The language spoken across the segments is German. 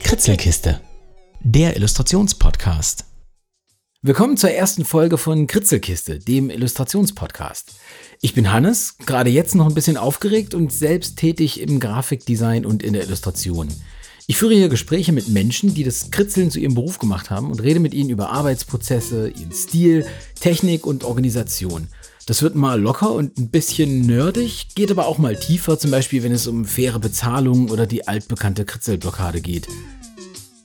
Kritzelkiste, der Illustrationspodcast. Willkommen zur ersten Folge von Kritzelkiste, dem Illustrationspodcast. Ich bin Hannes, gerade jetzt noch ein bisschen aufgeregt und selbst tätig im Grafikdesign und in der Illustration. Ich führe hier Gespräche mit Menschen, die das Kritzeln zu ihrem Beruf gemacht haben und rede mit ihnen über Arbeitsprozesse, ihren Stil, Technik und Organisation. Das wird mal locker und ein bisschen nerdig, geht aber auch mal tiefer, zum Beispiel wenn es um faire Bezahlung oder die altbekannte Kritzelblockade geht.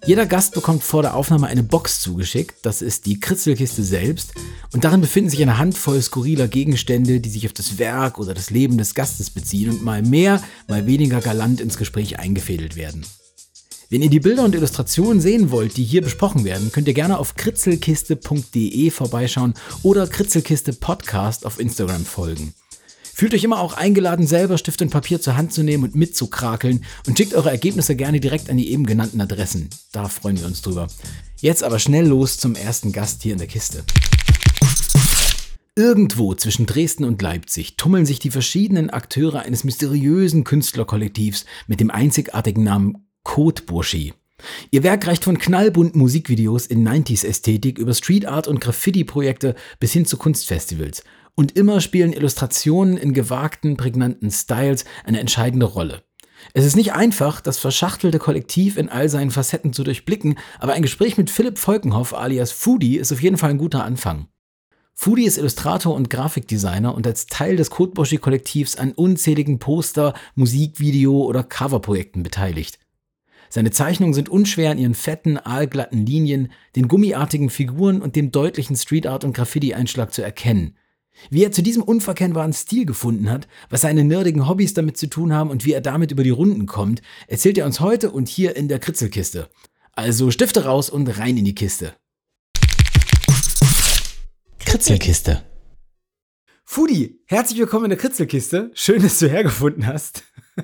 Jeder Gast bekommt vor der Aufnahme eine Box zugeschickt, das ist die Kritzelkiste selbst, und darin befinden sich eine Handvoll skurriler Gegenstände, die sich auf das Werk oder das Leben des Gastes beziehen und mal mehr, mal weniger galant ins Gespräch eingefädelt werden. Wenn ihr die Bilder und Illustrationen sehen wollt, die hier besprochen werden, könnt ihr gerne auf kritzelkiste.de vorbeischauen oder Kritzelkiste Podcast auf Instagram folgen. Fühlt euch immer auch eingeladen, selber Stift und Papier zur Hand zu nehmen und mitzukrakeln und schickt eure Ergebnisse gerne direkt an die eben genannten Adressen. Da freuen wir uns drüber. Jetzt aber schnell los zum ersten Gast hier in der Kiste. Irgendwo zwischen Dresden und Leipzig tummeln sich die verschiedenen Akteure eines mysteriösen Künstlerkollektivs mit dem einzigartigen Namen Kotburschi. Ihr Werk reicht von knallbunten Musikvideos in 90s-Ästhetik über Street Art und Graffiti-Projekte bis hin zu Kunstfestivals. Und immer spielen Illustrationen in gewagten, prägnanten Styles eine entscheidende Rolle. Es ist nicht einfach, das verschachtelte Kollektiv in all seinen Facetten zu durchblicken, aber ein Gespräch mit Philipp Volkenhoff alias Foodie ist auf jeden Fall ein guter Anfang. Foodie ist Illustrator und Grafikdesigner und als Teil des Kotboschi-Kollektivs an unzähligen Poster, Musikvideo- oder Coverprojekten beteiligt. Seine Zeichnungen sind unschwer in ihren fetten, aalglatten Linien, den gummiartigen Figuren und dem deutlichen Street Art und Graffiti-Einschlag zu erkennen. Wie er zu diesem unverkennbaren Stil gefunden hat, was seine nerdigen Hobbys damit zu tun haben und wie er damit über die Runden kommt, erzählt er uns heute und hier in der Kritzelkiste. Also Stifte raus und rein in die Kiste. Kritzelkiste. Fudi, herzlich willkommen in der Kritzelkiste. Schön, dass du hergefunden hast.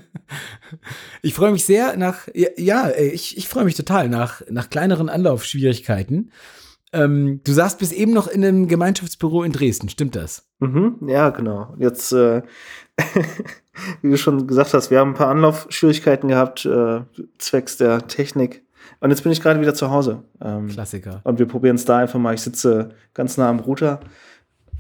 Ich freue mich sehr nach, ja, ich, ich freue mich total nach, nach kleineren Anlaufschwierigkeiten. Ähm, du saßt bis eben noch in einem Gemeinschaftsbüro in Dresden, stimmt das? Mhm, ja, genau. Jetzt, äh, wie du schon gesagt hast, wir haben ein paar Anlaufschwierigkeiten gehabt, äh, zwecks der Technik. Und jetzt bin ich gerade wieder zu Hause. Ähm, Klassiker. Und wir probieren es da einfach mal. Ich sitze ganz nah am Router.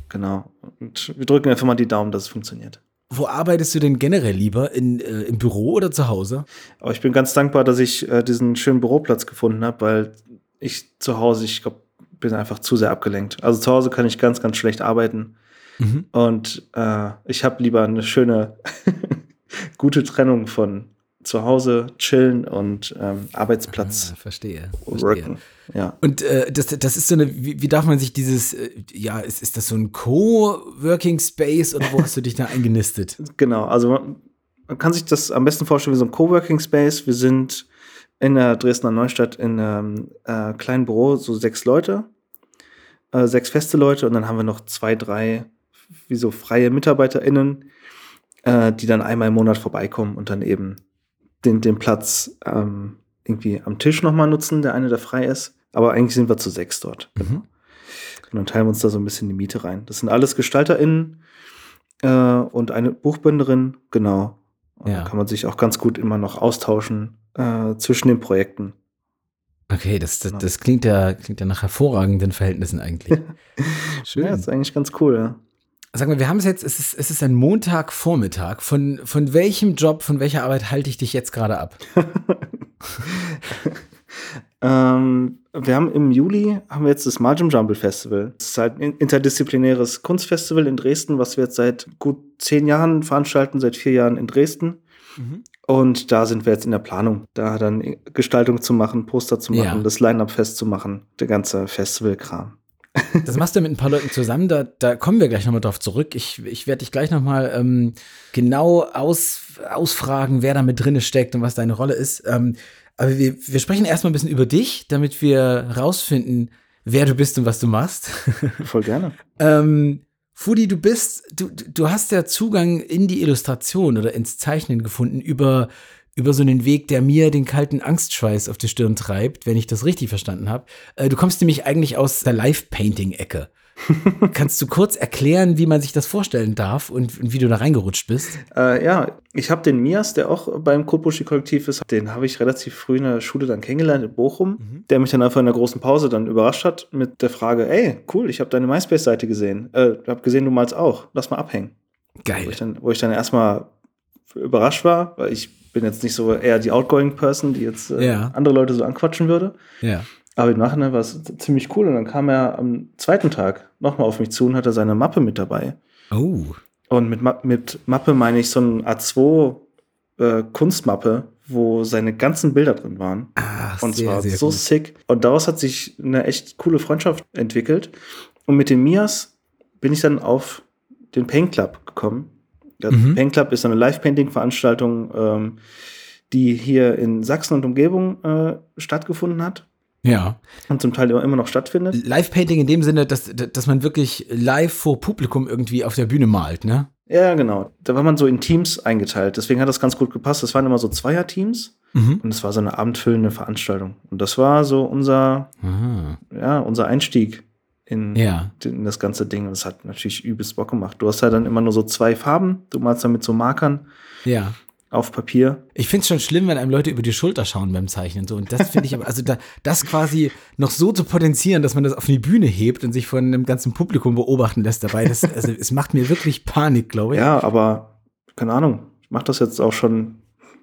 Genau. Und wir drücken einfach mal die Daumen, dass es funktioniert. Wo arbeitest du denn generell lieber? In, äh, Im Büro oder zu Hause? Aber ich bin ganz dankbar, dass ich äh, diesen schönen Büroplatz gefunden habe, weil ich zu Hause, ich glaube, bin einfach zu sehr abgelenkt. Also zu Hause kann ich ganz, ganz schlecht arbeiten. Mhm. Und äh, ich habe lieber eine schöne, gute Trennung von zu Hause chillen und ähm, Arbeitsplatz. Ah, verstehe. verstehe. Ja. Und äh, das, das ist so eine, wie, wie darf man sich dieses, äh, ja, ist, ist das so ein Co-Working Space oder wo hast du dich da eingenistet? Genau, also man, man, kann sich das am besten vorstellen wie so ein Co-Working Space. Wir sind in der Dresdner Neustadt in einem äh, kleinen Büro, so sechs Leute, äh, sechs feste Leute und dann haben wir noch zwei, drei, wie so freie MitarbeiterInnen, äh, die dann einmal im Monat vorbeikommen und dann eben den, den Platz ähm, irgendwie am Tisch nochmal nutzen, der eine, der frei ist. Aber eigentlich sind wir zu sechs dort. Mhm. Und dann teilen wir uns da so ein bisschen die Miete rein. Das sind alles GestalterInnen äh, und eine Buchbinderin, genau. Und ja. da kann man sich auch ganz gut immer noch austauschen äh, zwischen den Projekten. Okay, das, das, genau. das, klingt, ja, klingt ja nach hervorragenden Verhältnissen eigentlich. Schön. Ja, das ist eigentlich ganz cool, ja. Sag mal, wir haben es jetzt, es ist, es ist ein Montagvormittag. Von, von welchem Job, von welcher Arbeit halte ich dich jetzt gerade ab? ähm, wir haben im Juli haben wir jetzt das Margin Jumble Festival. Das ist halt ein interdisziplinäres Kunstfestival in Dresden, was wir jetzt seit gut zehn Jahren veranstalten, seit vier Jahren in Dresden. Mhm. Und da sind wir jetzt in der Planung, da dann Gestaltung zu machen, Poster zu machen, ja. das Line-Up festzumachen, der ganze Festivalkram. Das machst du mit ein paar Leuten zusammen, da, da kommen wir gleich nochmal drauf zurück. Ich, ich werde dich gleich nochmal ähm, genau aus, ausfragen, wer da mit drin steckt und was deine Rolle ist. Ähm, aber wir, wir sprechen erstmal ein bisschen über dich, damit wir rausfinden, wer du bist und was du machst. Voll gerne. ähm, Fudi, du bist, du, du hast ja Zugang in die Illustration oder ins Zeichnen gefunden über über so einen Weg, der mir den kalten Angstschweiß auf die Stirn treibt, wenn ich das richtig verstanden habe. Äh, du kommst nämlich eigentlich aus der Live-Painting-Ecke. Kannst du kurz erklären, wie man sich das vorstellen darf und, und wie du da reingerutscht bist? Äh, ja, ich habe den Mias, der auch beim Kotbuschi-Kollektiv ist, den habe ich relativ früh in der Schule dann kennengelernt in Bochum, mhm. der mich dann einfach in der großen Pause dann überrascht hat mit der Frage, ey, cool, ich habe deine MySpace-Seite gesehen. Äh, habe gesehen, du malst auch. Lass mal abhängen. Geil. Wo ich dann, wo ich dann erstmal überrascht war, weil ich bin jetzt nicht so eher die outgoing Person, die jetzt äh, ja. andere Leute so anquatschen würde. Ja. Aber im Nachhinein war es ziemlich cool. Und dann kam er am zweiten Tag nochmal auf mich zu und hatte seine Mappe mit dabei. Oh. Und mit, Ma mit Mappe meine ich so eine A2 äh, Kunstmappe, wo seine ganzen Bilder drin waren. Ach, und zwar so gut. sick. Und daraus hat sich eine echt coole Freundschaft entwickelt. Und mit dem Mias bin ich dann auf den Paint Club gekommen. Der mhm. Paint Club ist eine Live-Painting-Veranstaltung, ähm, die hier in Sachsen und Umgebung äh, stattgefunden hat. Ja. Und zum Teil immer noch stattfindet. Live-Painting in dem Sinne, dass, dass man wirklich live vor Publikum irgendwie auf der Bühne malt, ne? Ja, genau. Da war man so in Teams eingeteilt. Deswegen hat das ganz gut gepasst. Das waren immer so Zweier-Teams. Mhm. Und es war so eine abendfüllende Veranstaltung. Und das war so unser, Aha. ja, unser Einstieg in, ja. in das ganze Ding. Und es hat natürlich übelst Bock gemacht. Du hast halt dann immer nur so zwei Farben. Du malst dann mit so Markern. Ja auf Papier. Ich finde es schon schlimm, wenn einem Leute über die Schulter schauen beim Zeichnen. So. Und das finde ich aber, also da, das quasi noch so zu potenzieren, dass man das auf die Bühne hebt und sich von einem ganzen Publikum beobachten lässt dabei, das, also es macht mir wirklich Panik, glaube ich. Ja, aber keine Ahnung, ich mache das jetzt auch schon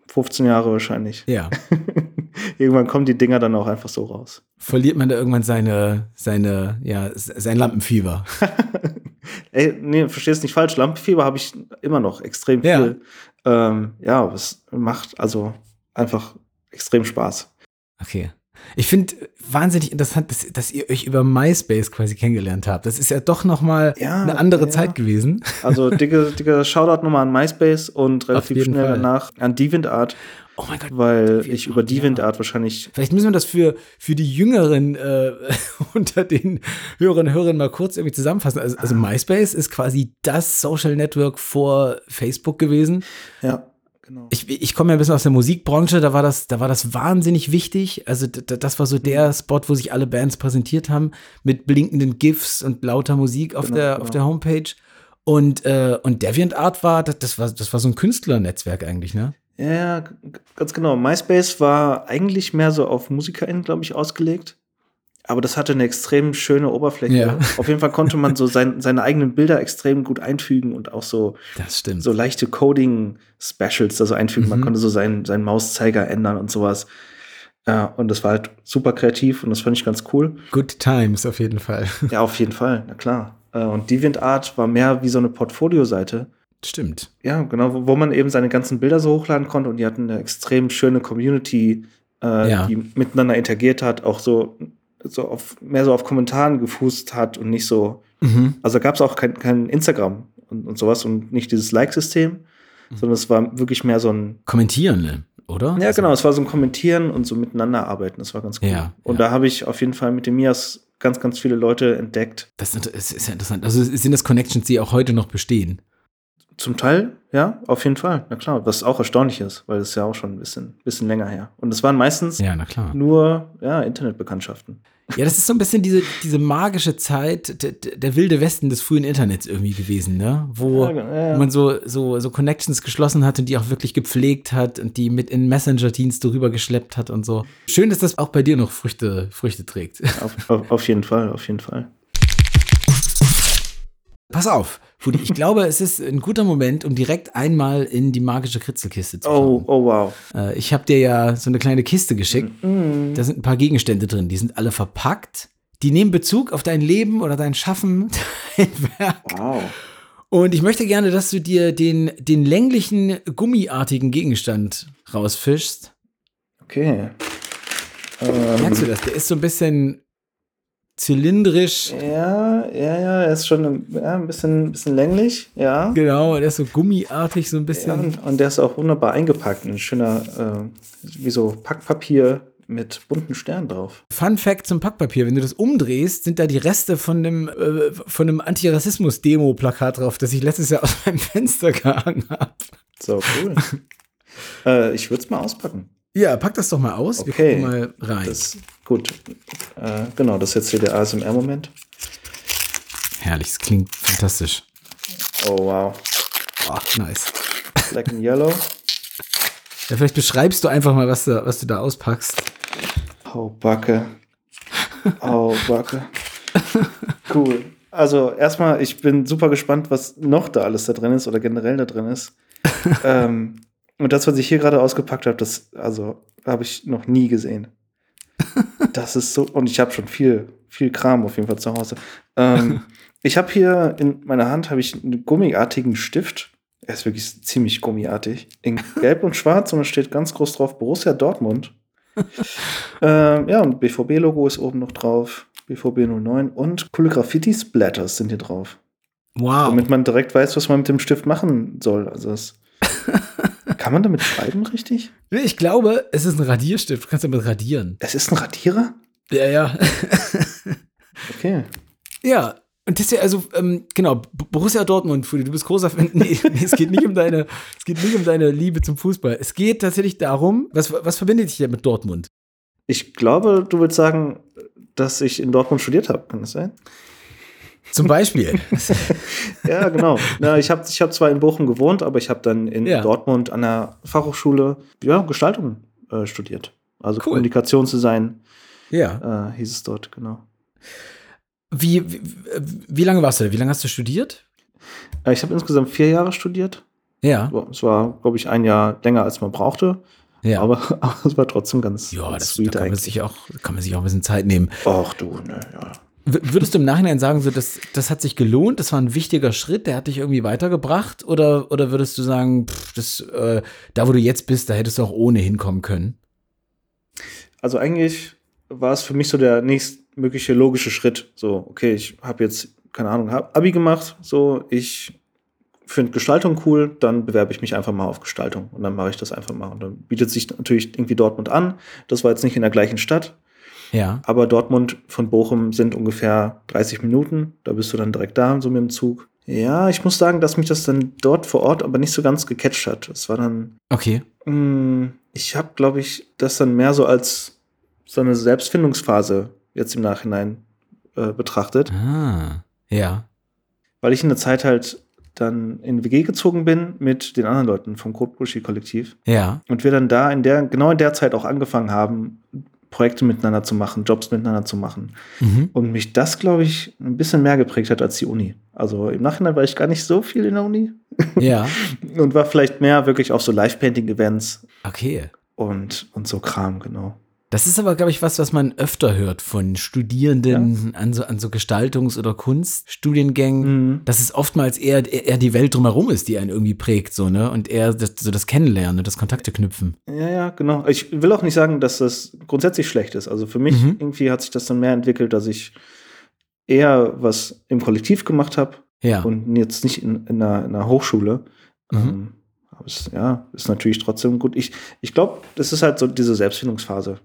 15 Jahre wahrscheinlich. Ja. irgendwann kommen die Dinger dann auch einfach so raus. Verliert man da irgendwann seine, seine, ja, sein Lampenfieber? Ey, nee, verstehst nicht falsch. Lampenfieber habe ich immer noch extrem viel. Ja, ähm, ja es macht also einfach extrem Spaß. Okay. Ich finde wahnsinnig interessant, dass, dass, ihr euch über MySpace quasi kennengelernt habt. Das ist ja doch noch mal ja, eine andere ja. Zeit gewesen. Also dicke, dicke Shoutout nochmal an MySpace und relativ schnell Fall. danach an DeviantArt. Oh mein Gott. Weil ich über DeviantArt ja. wahrscheinlich. Vielleicht müssen wir das für, für die Jüngeren äh, unter den Hörerinnen und Hörern mal kurz irgendwie zusammenfassen. Also, also MySpace ist quasi das Social Network vor Facebook gewesen. Ja. Genau. Ich, ich komme ja ein bisschen aus der Musikbranche, da war das, da war das wahnsinnig wichtig. Also das war so der mhm. Spot, wo sich alle Bands präsentiert haben, mit blinkenden GIFs und lauter Musik auf, genau, der, genau. auf der Homepage. Und, äh, und DeviantArt war, das, das war, das war so ein Künstlernetzwerk eigentlich, ne? Ja, ganz genau. MySpace war eigentlich mehr so auf MusikerInnen, glaube ich, ausgelegt. Aber das hatte eine extrem schöne Oberfläche. Ja. Auf jeden Fall konnte man so sein, seine eigenen Bilder extrem gut einfügen und auch so, so leichte Coding-Specials also einfügen. Mhm. Man konnte so seinen, seinen Mauszeiger ändern und sowas. Ja, und das war halt super kreativ und das fand ich ganz cool. Good times auf jeden Fall. Ja, auf jeden Fall, na klar. Äh, und DeviantArt war mehr wie so eine Portfolio-Seite. Stimmt. Ja, genau, wo, wo man eben seine ganzen Bilder so hochladen konnte und die hatten eine extrem schöne Community, äh, ja. die miteinander interagiert hat, auch so, so auf, mehr so auf Kommentaren gefußt hat und nicht so. Mhm. Also gab es auch kein, kein Instagram und, und sowas und nicht dieses Like-System, mhm. sondern es war wirklich mehr so ein. Kommentieren, ne? oder? Ja, genau, es war so ein Kommentieren und so miteinander arbeiten, das war ganz cool. Ja, und ja. da habe ich auf jeden Fall mit dem Mias ganz, ganz viele Leute entdeckt. Das ist ja interessant. Also sind das Connections, die auch heute noch bestehen? Zum Teil, ja, auf jeden Fall. Na klar, was auch erstaunlich ist, weil das ist ja auch schon ein bisschen, bisschen länger her. Und es waren meistens ja, nur ja, Internetbekanntschaften. Ja, das ist so ein bisschen diese, diese magische Zeit, der, der wilde Westen des frühen Internets irgendwie gewesen, ne? Wo, ja, genau, ja. man so, so, so Connections geschlossen hat und die auch wirklich gepflegt hat und die mit in Messenger-Dienste rübergeschleppt hat und so. Schön, dass das auch bei dir noch Früchte, Früchte trägt. Auf, auf, auf jeden Fall, auf jeden Fall. Pass auf, Fudi, ich glaube, es ist ein guter Moment, um direkt einmal in die magische Kritzelkiste zu schauen. Oh, oh wow. Äh, ich habe dir ja so eine kleine Kiste geschickt. Mm. Da sind ein paar Gegenstände drin, die sind alle verpackt. Die nehmen Bezug auf dein Leben oder dein Schaffen, dein Werk. Wow. Und ich möchte gerne, dass du dir den, den länglichen, gummiartigen Gegenstand rausfischst. Okay. Merkst du das? Der ist so ein bisschen zylindrisch. Ja, ja, ja, er ist schon ja, ein bisschen, bisschen länglich, ja. Genau, der ist so gummiartig, so ein bisschen. Ja, und, und, der ist auch wunderbar eingepackt. Ein schöner, äh, wie so Packpapier mit bunten Sternen drauf. Fun Fact zum Packpapier: Wenn du das umdrehst, sind da die Reste von einem, äh, von einem Antirassismus-Demo-Plakat drauf, das ich letztes Jahr aus meinem Fenster gehangen habe. So, cool. Äh, ich würde es mal auspacken. Ja, pack das doch mal aus. Okay. Wir gucken mal rein. Das, gut. Äh, genau, das ist jetzt hier der ASMR-Moment. Herrlich, es klingt fantastisch. Oh, wow. Oh, nice. Black and Yellow. Ja, vielleicht beschreibst du einfach mal, was du, was du da auspackst. Oh, Backe. Oh, Backe. Cool. Also, erstmal, ich bin super gespannt, was noch da alles da drin ist oder generell da drin ist. ähm, und das, was ich hier gerade ausgepackt habe, das, also, habe ich noch nie gesehen. Das ist so, und ich habe schon viel, viel Kram auf jeden Fall zu Hause. Ähm, ich habe hier in meiner Hand habe ich einen gummiartigen Stift. Er ist wirklich ziemlich gummiartig. In Gelb und Schwarz und da steht ganz groß drauf Borussia Dortmund. ähm, ja, und BVB-Logo ist oben noch drauf. BVB 09 und coole Graffiti-Splatters sind hier drauf. Wow. Damit man direkt weiß, was man mit dem Stift machen soll. Also es Kann man damit schreiben, richtig? Ich glaube, es ist ein Radierstift. Du kannst damit radieren. Es ist ein Radierer? Ja, ja. Okay. ja. Und das ist ja also, ähm, genau, Borussia Dortmund, Fudi, du bist großer Fan. Nee, nee, es geht nicht um deine, es geht nicht um deine Liebe zum Fußball. Es geht tatsächlich darum, was, was verbindet dich denn mit Dortmund? Ich glaube, du willst sagen, dass ich in Dortmund studiert habe. Kann das sein? Zum Beispiel. Ja, genau. ja, ich habe ich hab zwar in Bochum gewohnt, aber ich habe dann in Ja. Dortmund an der Fachhochschule ja, Gestaltung äh, studiert. Also Cool. Kommunikationsdesign ja. äh, hieß es dort, genau. Wie, wie, wie lange warst du da? Wie lange hast du studiert? Äh, ich habe insgesamt vier Jahre studiert. Ja. Es war, glaube ich, ein Jahr länger, als man brauchte. Ja. Aber, aber es war trotzdem ganz, ja, ganz das, da sweet kann man, eigentlich. sich auch, kann man sich auch ein bisschen Zeit nehmen. Ach du, ne, ja. Würdest du im Nachhinein sagen, so, das, das hat sich gelohnt, das war ein wichtiger Schritt, der hat dich irgendwie weitergebracht? Oder, oder würdest du sagen, pff, das, äh, da wo du jetzt bist, da hättest du auch ohne hinkommen können? Also eigentlich war es für mich so der nächstmögliche logische Schritt. So, okay, ich habe jetzt, keine Ahnung, hab Abi gemacht, so, ich finde Gestaltung cool, dann bewerbe ich mich einfach mal auf Gestaltung und dann mache ich das einfach mal. Und dann bietet sich natürlich irgendwie Dortmund an. Das war jetzt nicht in der gleichen Stadt, Ja. aber Dortmund von Bochum sind ungefähr 30 Minuten. Da bist du dann direkt da, so mit dem Zug. Ja, ich muss sagen, dass mich das dann dort vor Ort aber nicht so ganz gecatcht hat. Es war dann Okay. Mm, Ich habe, glaube ich, das dann mehr so als so eine Selbstfindungsphase jetzt im Nachhinein äh, betrachtet, Ah. Ja. weil ich in der Zeit halt dann in WG gezogen bin mit den anderen Leuten vom Kotbuschi-Kollektiv Ja. und wir dann da in der, genau in der Zeit auch angefangen haben, Projekte miteinander zu machen, Jobs miteinander zu machen. Mhm. Und mich das, glaube ich, ein bisschen mehr geprägt hat als die Uni. Also im Nachhinein war ich gar nicht so viel in der Uni Ja. und war vielleicht mehr wirklich auf so Live-Painting-Events Okay. und, und so Kram, genau. Das ist aber, glaube ich, was, was man öfter hört von Studierenden an, so, an so Gestaltungs- oder Kunststudiengängen. Mhm. Dass es oftmals eher, eher die Welt drumherum ist, die einen irgendwie prägt, so, ne? Und eher das, so das Kennenlernen, das Kontakte knüpfen. Ja, ja, genau. Ich will auch nicht sagen, dass das grundsätzlich schlecht ist. Also für mich Mhm. irgendwie hat sich das dann mehr entwickelt, dass ich eher was im Kollektiv gemacht habe Ja. und jetzt nicht in, in, einer, in einer Hochschule. Mhm. Ähm, aber es ja, ist natürlich trotzdem gut. Ich, ich glaube, das ist halt so diese Selbstfindungsphase,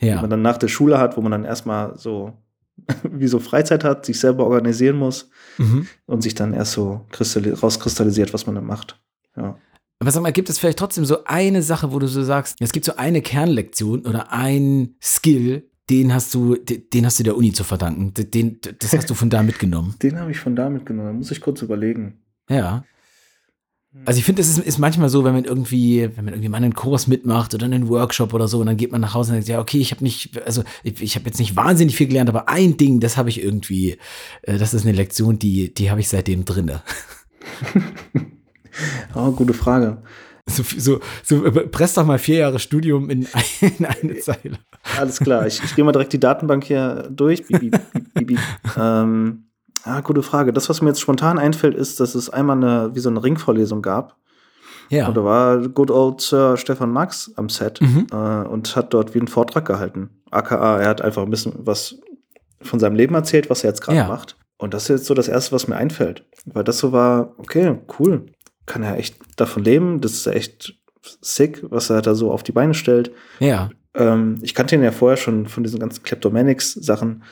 die ja. man dann nach der Schule hat, wo man dann erstmal so wie so Freizeit hat, sich selber organisieren muss Mhm. und sich dann erst so kristalli rauskristallisiert, was man dann macht. Ja. Aber sag mal, gibt es vielleicht trotzdem so eine Sache, wo du so sagst, es gibt so eine Kernlektion oder ein Skill, den hast du, de- den hast du der Uni zu verdanken. De- Den, das hast du von da mitgenommen. Den habe ich von da mitgenommen. Da muss ich kurz überlegen. Ja. Also ich finde, es ist, ist manchmal so, wenn man irgendwie, wenn man irgendwie mal einen Kurs mitmacht oder einen Workshop oder so, und dann geht man nach Hause und denkt, ja, okay, ich habe nicht, also ich, ich habe jetzt nicht wahnsinnig viel gelernt, aber ein Ding, das habe ich irgendwie, äh, das ist eine Lektion, die, die habe ich seitdem drinne. Oh, gute Frage. So, so, so äh, press doch mal vier Jahre Studium in, ein, in eine Zeile. Alles klar, ich, ich gehe mal direkt die Datenbank hier durch. Bibi, Bibi. ähm, ah, gute Frage. Das, was mir jetzt spontan einfällt, ist, dass es einmal eine, wie so eine Ringvorlesung gab. Ja. Und da war Good Old Sir Stefan Max am Set Mhm. äh, und hat dort wie einen Vortrag gehalten. AKA, er hat einfach ein bisschen was von seinem Leben erzählt, was er jetzt gerade Ja. macht. Und das ist jetzt so das Erste, was mir einfällt. Weil das so war, okay, cool. Kann er echt davon leben. Das ist echt sick, was er da so auf die Beine stellt. Ja. Ähm, ich kannte ihn ja vorher schon von diesen ganzen Kleptomanics-Sachen,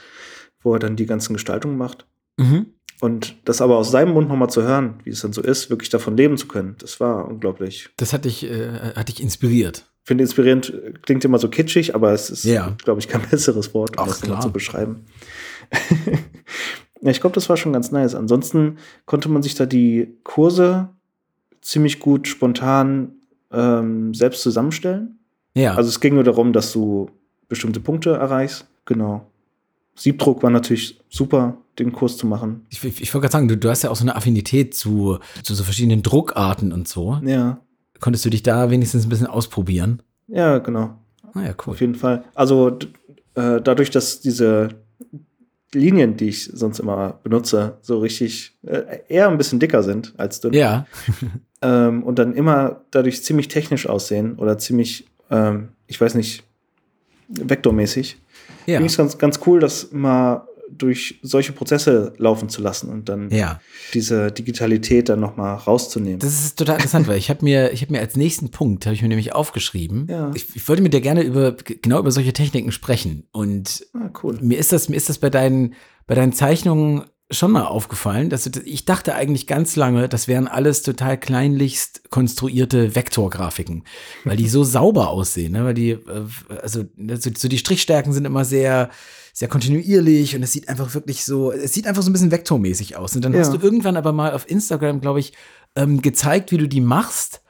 wo er dann die ganzen Gestaltungen macht. Mhm. Und das aber aus seinem Mund nochmal zu hören, wie es dann so ist, wirklich davon leben zu können, das war unglaublich. Das hat dich, äh, hat dich inspiriert. Ich finde, inspirierend klingt immer so kitschig, aber es ist, Ja. glaube ich, kein besseres Wort, um Ach, das klar. zu beschreiben. ja, ich glaube, das war schon ganz nice. Ansonsten konnte man sich da die Kurse ziemlich gut spontan ähm, selbst zusammenstellen. Ja. Also es ging nur darum, dass du bestimmte Punkte erreichst. Genau. Siebdruck war natürlich super, den Kurs zu machen. ich ich, ich wollte gerade sagen, du, du hast ja auch so eine Affinität zu, zu so verschiedenen Druckarten und so. Ja, Konntest du dich da wenigstens ein bisschen ausprobieren? ja, genau. Ah ja, cool. Auf jeden Fall. Also äh, dadurch, dass diese Linien, die ich sonst immer benutze, so richtig äh, eher ein bisschen dicker sind als dünn Ja. ähm, und dann immer dadurch ziemlich technisch aussehen oder ziemlich, ähm, ich weiß nicht, vektormäßig, Ja. finde ich es ganz, ganz cool, das mal durch solche Prozesse laufen zu lassen und dann Ja. diese Digitalität dann noch mal rauszunehmen. Das ist total interessant, weil ich habe mir, ich habe mir als nächsten Punkt, habe ich mir nämlich aufgeschrieben, Ja. ich, ich wollte mit dir gerne über, genau über solche Techniken sprechen. Und ah, cool. mir ist das, mir ist das bei deinen, bei deinen Zeichnungen schon mal aufgefallen, dass du, ich dachte eigentlich ganz lange, das wären alles total kleinlichst konstruierte Vektorgrafiken, weil die so sauber aussehen, ne? weil die, äh, also ne, so die Strichstärken sind immer sehr, sehr kontinuierlich und es sieht einfach wirklich so, es sieht einfach so ein bisschen vektormäßig aus. Und dann Ja. hast du irgendwann aber mal auf Instagram, glaube ich, ähm, gezeigt, wie du die machst.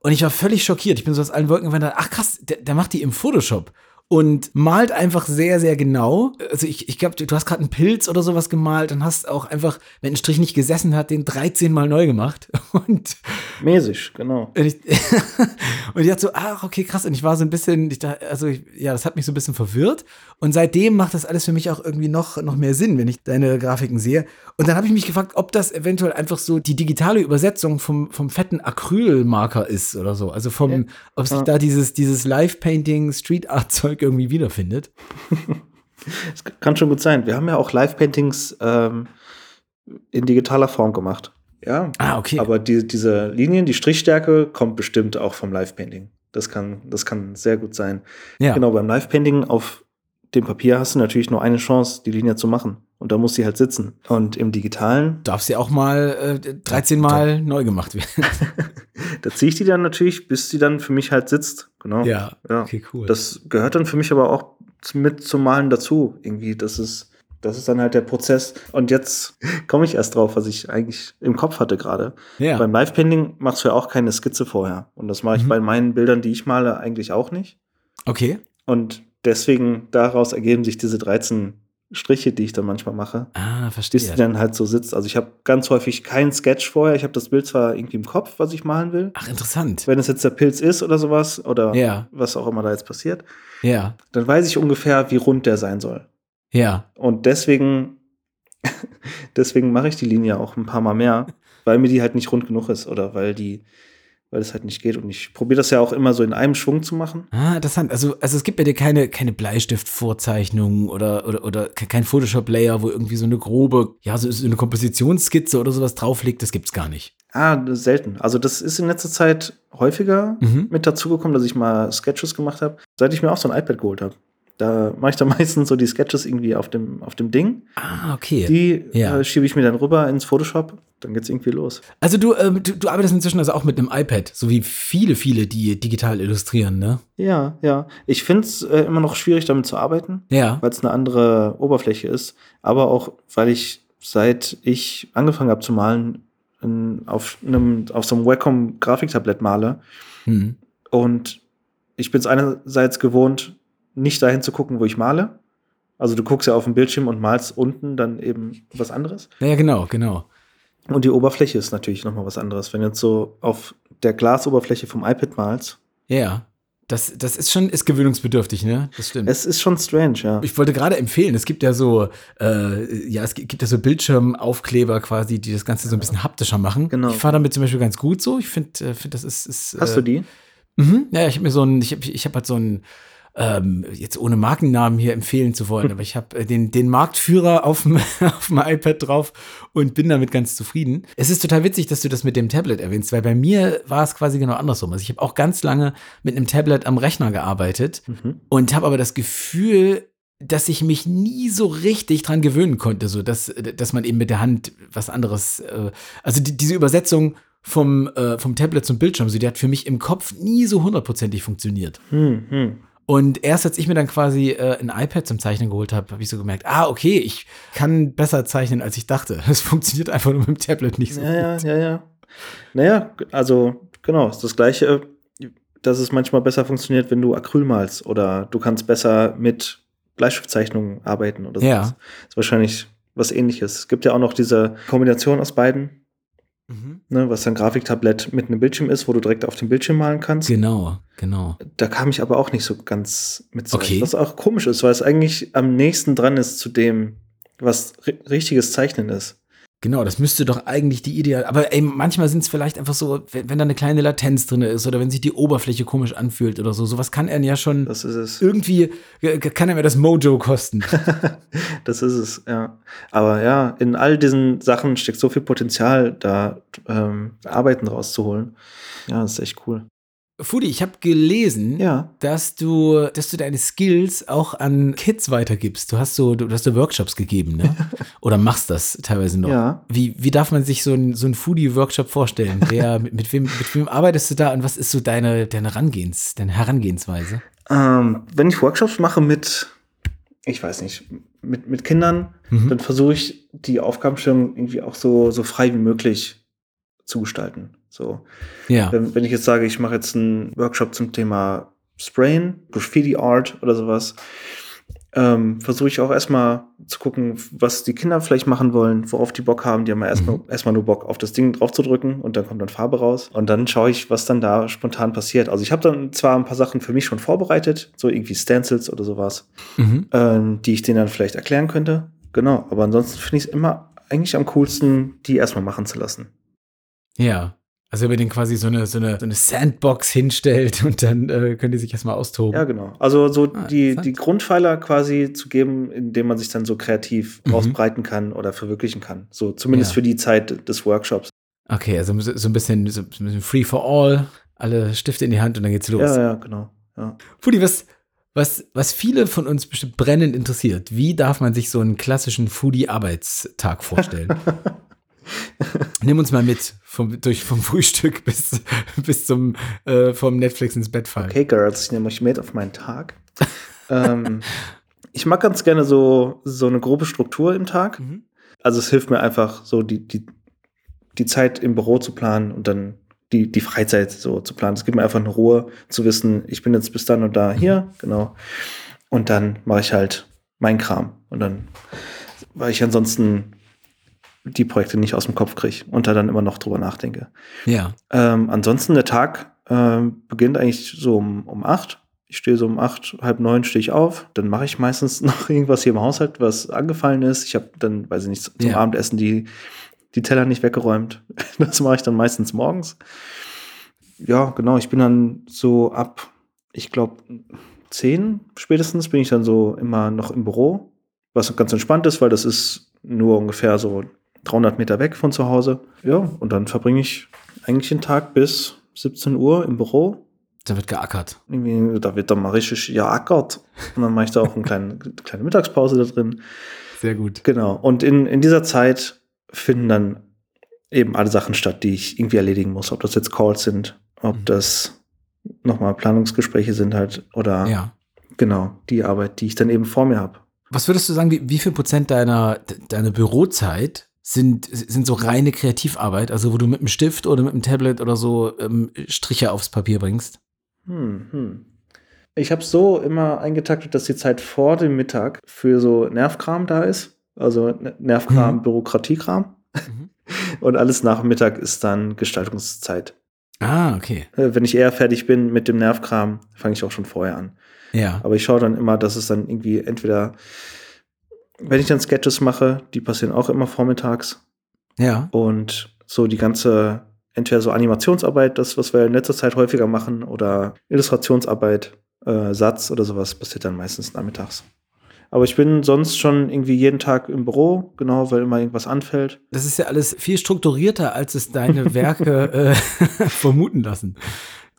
Und ich war völlig schockiert. Ich bin so aus allen Wolken gefallen. Ach krass, der, der macht die im Photoshop und malt einfach sehr, sehr genau. Also ich, ich glaube, du, du hast gerade einen Pilz oder sowas gemalt und hast auch einfach, wenn ein Strich nicht gesessen hat, den 13 Mal neu gemacht. Und, Mäßig, genau. und, ich, und ich dachte so, ach, okay, krass. Und ich war so ein bisschen, ich dachte, also ich, ja, das hat mich so ein bisschen verwirrt. Und seitdem macht das alles für mich auch irgendwie noch, noch mehr Sinn, wenn ich deine Grafiken sehe. Und dann habe ich mich gefragt, ob das eventuell einfach so die digitale Übersetzung vom, vom fetten Acrylmarker ist oder so. Also vom, Ja. ob sich Ja. da dieses, dieses Live-Painting, Street-Art-Zeug irgendwie wiederfindet. Es kann schon gut sein. Wir haben ja auch Live-Paintings ähm, in digitaler Form gemacht. Ja. Ah, okay. Aber die, diese Linien, die Strichstärke kommt bestimmt auch vom Live-Painting. Das kann, das kann sehr gut sein. ja. Genau, beim Live-Painting auf dem Papier hast du natürlich nur eine Chance, die Linie zu machen. Und da muss sie halt sitzen. Und im Digitalen, Darf sie auch mal äh, 13 Mal neu gemacht werden. da ziehe ich die dann natürlich, bis sie dann für mich halt sitzt. Genau. ja. Ja. Okay, cool. Das gehört dann für mich aber auch mit zum Malen dazu. Irgendwie, das ist, das ist dann halt der Prozess. Und jetzt komme ich erst drauf, was ich eigentlich im Kopf hatte gerade. ja. Beim Live-Painting machst du ja auch keine Skizze vorher. Und das mache ich Mhm. bei meinen Bildern, die ich male, eigentlich auch nicht. okay. Und deswegen daraus ergeben sich diese 13 Striche, die ich dann manchmal mache, Ah, bis verstehe. die dann halt so sitzt. Also ich habe ganz häufig keinen Sketch vorher. Ich habe das Bild zwar irgendwie im Kopf, was ich malen will. Ach, interessant. Wenn es jetzt der Pilz ist oder sowas oder Ja. was auch immer da jetzt passiert, Ja. dann weiß ich ungefähr, wie rund der sein soll. Ja. Und deswegen, deswegen mache ich die Linie auch ein paar Mal mehr, weil mir die halt nicht rund genug ist oder weil die, weil es halt nicht geht. Und ich probiere das ja auch immer so in einem Schwung zu machen. Ah, interessant. Also, also es gibt bei dir keine, keine Bleistiftvorzeichnung oder, oder, oder ke- kein Photoshop-Layer, wo irgendwie so eine grobe, ja, so so eine Kompositionsskizze oder sowas drauf liegt. Das gibt's gar nicht. Ah, selten. Also das ist in letzter Zeit häufiger Mhm. mit dazugekommen, dass ich mal Sketches gemacht habe, seit ich mir auch so ein iPad geholt habe. Da mache ich dann meistens so die Sketches irgendwie auf dem, auf dem Ding. Ah, okay. Die Ja. äh, schiebe ich mir dann rüber ins Photoshop. Dann geht's irgendwie los. Also du, ähm, du, du arbeitest inzwischen also auch mit einem iPad, so wie viele, viele, die digital illustrieren, ne? Ja, ja. Ich finde es äh, immer noch schwierig, damit zu arbeiten. Ja. weil es eine andere Oberfläche ist, aber auch, weil ich seit ich angefangen habe zu malen, in, auf einem auf so einem Wacom Grafiktablett male Hm. und ich bin es einerseits gewohnt, nicht dahin zu gucken, wo ich male. Also du guckst ja auf den Bildschirm und malst unten dann eben was anderes. Ja, genau, genau. Und die Oberfläche ist natürlich noch mal was anderes. Wenn du jetzt so auf der Glasoberfläche vom iPad malst, Ja. Das, das ist schon, ist gewöhnungsbedürftig, ne? Das stimmt. es ist schon strange, ja. Ich wollte gerade empfehlen, es gibt ja so, äh, ja, es gibt ja so Bildschirmaufkleber quasi, die das Ganze so ein bisschen haptischer machen. Genau. Ich fahre damit zum Beispiel ganz gut so. Ich finde, äh, find, das ist. ist Hast äh, du die? Mhm. Ja, ich habe mir so ein, ich habe ich hab halt so ein, ähm, jetzt ohne Markennamen hier empfehlen zu wollen, aber ich habe äh, den, den Marktführer auf dem, auf dem iPad drauf und bin damit ganz zufrieden. Es ist total witzig, dass du das mit dem Tablet erwähnst, weil bei mir war es quasi genau andersrum. Also ich habe auch ganz lange mit einem Tablet am Rechner gearbeitet Mhm. und habe aber das Gefühl, dass ich mich nie so richtig dran gewöhnen konnte, so dass, dass man eben mit der Hand was anderes, äh, also die, diese Übersetzung vom, äh, vom Tablet zum Bildschirm, so die hat für mich im Kopf nie so hundertprozentig funktioniert. Hm, hm. Und erst als ich mir dann quasi äh, ein iPad zum Zeichnen geholt habe, habe ich so gemerkt, ah, okay, ich kann besser zeichnen, als ich dachte. Es funktioniert einfach nur mit dem Tablet nicht so Ja, gut. ja, ja, ja. Naja, also genau, ist das Gleiche, dass es manchmal besser funktioniert, wenn du Acryl malst oder du kannst besser mit Bleistiftzeichnungen arbeiten oder Ja. sowas. Ist wahrscheinlich was ähnliches. Es gibt ja auch noch diese Kombination aus beiden, Mhm. ne, was ein Grafiktablett mit einem Bildschirm ist, wo du direkt auf dem Bildschirm malen kannst. Genau, genau. Da kam ich aber auch nicht so ganz mit zurecht. Okay. Was auch komisch ist, weil es eigentlich am nächsten dran ist zu dem, was ri richtiges Zeichnen ist. Genau, das müsste doch eigentlich die Ideal. Aber ey, manchmal sind es vielleicht einfach so, wenn, wenn da eine kleine Latenz drin ist oder wenn sich die Oberfläche komisch anfühlt oder so. Sowas kann er ja schon Das ist es. irgendwie, kann er mir das Mojo kosten. Das ist es, ja. Aber ja, in all diesen Sachen steckt so viel Potenzial, da ähm, Arbeiten rauszuholen. Ja, das ist echt cool. Fudi, ich habe gelesen, Ja. dass du, dass du deine Skills auch an Kids weitergibst. Du hast so, du hast so Workshops gegeben, ne? Oder machst das teilweise noch. Ja. Wie, wie darf man sich so ein, so ein Foodie-Workshop vorstellen? Wer, mit, mit, wem, mit wem arbeitest du da und was ist so deine, deine Herangehens, deine Herangehensweise? Ähm, wenn ich Workshops mache mit, ich weiß nicht, mit, mit Kindern, Mhm. dann versuche ich die Aufgabenstellung irgendwie auch so, so frei wie möglich zu gestalten. So. Ja. Wenn, wenn ich jetzt sage, ich mache jetzt einen Workshop zum Thema Sprayen, Graffiti Art oder sowas, ähm, versuche ich auch erstmal zu gucken, was die Kinder vielleicht machen wollen, worauf die Bock haben. Die haben ja erstmal erstmal nur Bock, auf das Ding drauf zu drücken und dann kommt dann Farbe raus. Und dann schaue ich, was dann da spontan passiert. Also ich habe dann zwar ein paar Sachen für mich schon vorbereitet, so irgendwie Stencils oder sowas, Mhm. ähm, die ich denen dann vielleicht erklären könnte. Genau, aber ansonsten finde ich es immer eigentlich am coolsten, die erstmal machen zu lassen. Ja. Also über den quasi so eine, so eine, so eine Sandbox hinstellt und dann äh, könnt ihr sich erstmal austoben. Ja, genau. Also so Ah, die, die Grundpfeiler quasi zu geben, indem man sich dann so kreativ Mhm. ausbreiten kann oder verwirklichen kann. So zumindest Ja. für die Zeit des Workshops. Okay, also so so ein bisschen, so ein bisschen free for all, alle Stifte in die Hand und dann geht's los. Ja, ja, genau. Ja. Fudi, was, was, was viele von uns bestimmt brennend interessiert, wie darf man sich so einen klassischen Foodie-Arbeitstag vorstellen? Nimm uns mal mit, vom, durch, vom Frühstück bis, bis zum äh, vom Netflix ins Bett fallen. Okay, Girls, ich nehme euch mit auf meinen Tag. ähm, ich mag ganz gerne so, so eine grobe Struktur im Tag. Mhm. Also es hilft mir einfach, so die, die, die Zeit im Büro zu planen und dann die, die Freizeit so zu planen. Es gibt mir einfach eine Ruhe zu wissen, ich bin jetzt bis dann und da hier, genau. Und dann mache ich halt meinen Kram. Und dann, weil ich ansonsten die Projekte nicht aus dem Kopf kriege und da dann immer noch drüber nachdenke. Ja. Ähm, ansonsten der Tag ähm, beginnt eigentlich so um, um acht. Ich stehe so um acht, halb neun stehe ich auf. Dann mache ich meistens noch irgendwas hier im Haushalt, was angefallen ist. Ich habe dann, weiß ich nicht, zum Ja. Abendessen die, die Teller nicht weggeräumt. Das mache ich dann meistens morgens. Ja, genau. Ich bin dann so ab, ich glaube, zehn spätestens bin ich dann so immer noch im Büro, was ganz entspannt ist, weil das ist nur ungefähr so 300 Meter weg von zu Hause. Ja, und dann verbringe ich eigentlich den Tag bis 17 Uhr im Büro. Da wird geackert. Irgendwie, da wird dann mal richtig geackert. Und dann mache ich da auch eine kleine, kleine Mittagspause da drin. Sehr gut. Genau. Und in, in dieser Zeit finden dann eben alle Sachen statt, die ich irgendwie erledigen muss. Ob das jetzt Calls sind, ob Mhm. das nochmal Planungsgespräche sind halt oder Ja. genau die Arbeit, die ich dann eben vor mir habe. Was würdest du sagen, wie, wie viel Prozent deiner, de- deiner Bürozeit sind, sind so reine Kreativarbeit, also wo du mit einem Stift oder mit einem Tablet oder so ähm, Striche aufs Papier bringst? Hm, hm. Ich habe so immer eingetaktet, dass die Zeit vor dem Mittag für so Nervkram da ist. Also Nervkram, Mhm. Bürokratiekram. Mhm. Und alles nach Mittag ist dann Gestaltungszeit. Ah, okay. Äh, Wenn ich eher fertig bin mit dem Nervkram, fange ich auch schon vorher an. Ja. Aber ich schaue dann immer, dass es dann irgendwie entweder, wenn ich dann Sketches mache, die passieren auch immer vormittags. Ja. Und so die ganze, entweder so Animationsarbeit, das, was wir in letzter Zeit häufiger machen, oder Illustrationsarbeit, äh, Satz oder sowas, passiert dann meistens nachmittags. Aber ich bin sonst schon irgendwie jeden Tag im Büro, genau, weil immer irgendwas anfällt. Das ist ja alles viel strukturierter, als es deine Werke äh, vermuten lassen.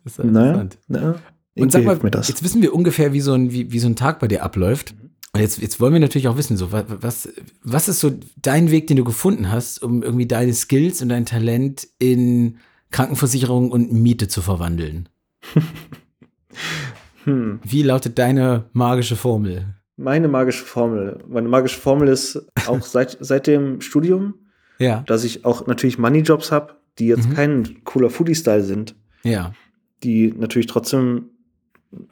Das ist ja Naja, interessant. naja. Und sag mal, jetzt wissen wir ungefähr, wie so, ein, wie, wie so ein Tag bei dir abläuft. Und jetzt, jetzt wollen wir natürlich auch wissen, so, was, was ist so dein Weg, den du gefunden hast, um irgendwie deine Skills und dein Talent in Krankenversicherung und Miete zu verwandeln? hm. Wie lautet deine magische Formel? Meine magische Formel. Meine magische Formel ist auch seit, seit dem Studium, ja. dass ich auch natürlich Money-Jobs habe, die jetzt mhm. kein cooler Foodie-Style sind. Ja. Die natürlich trotzdem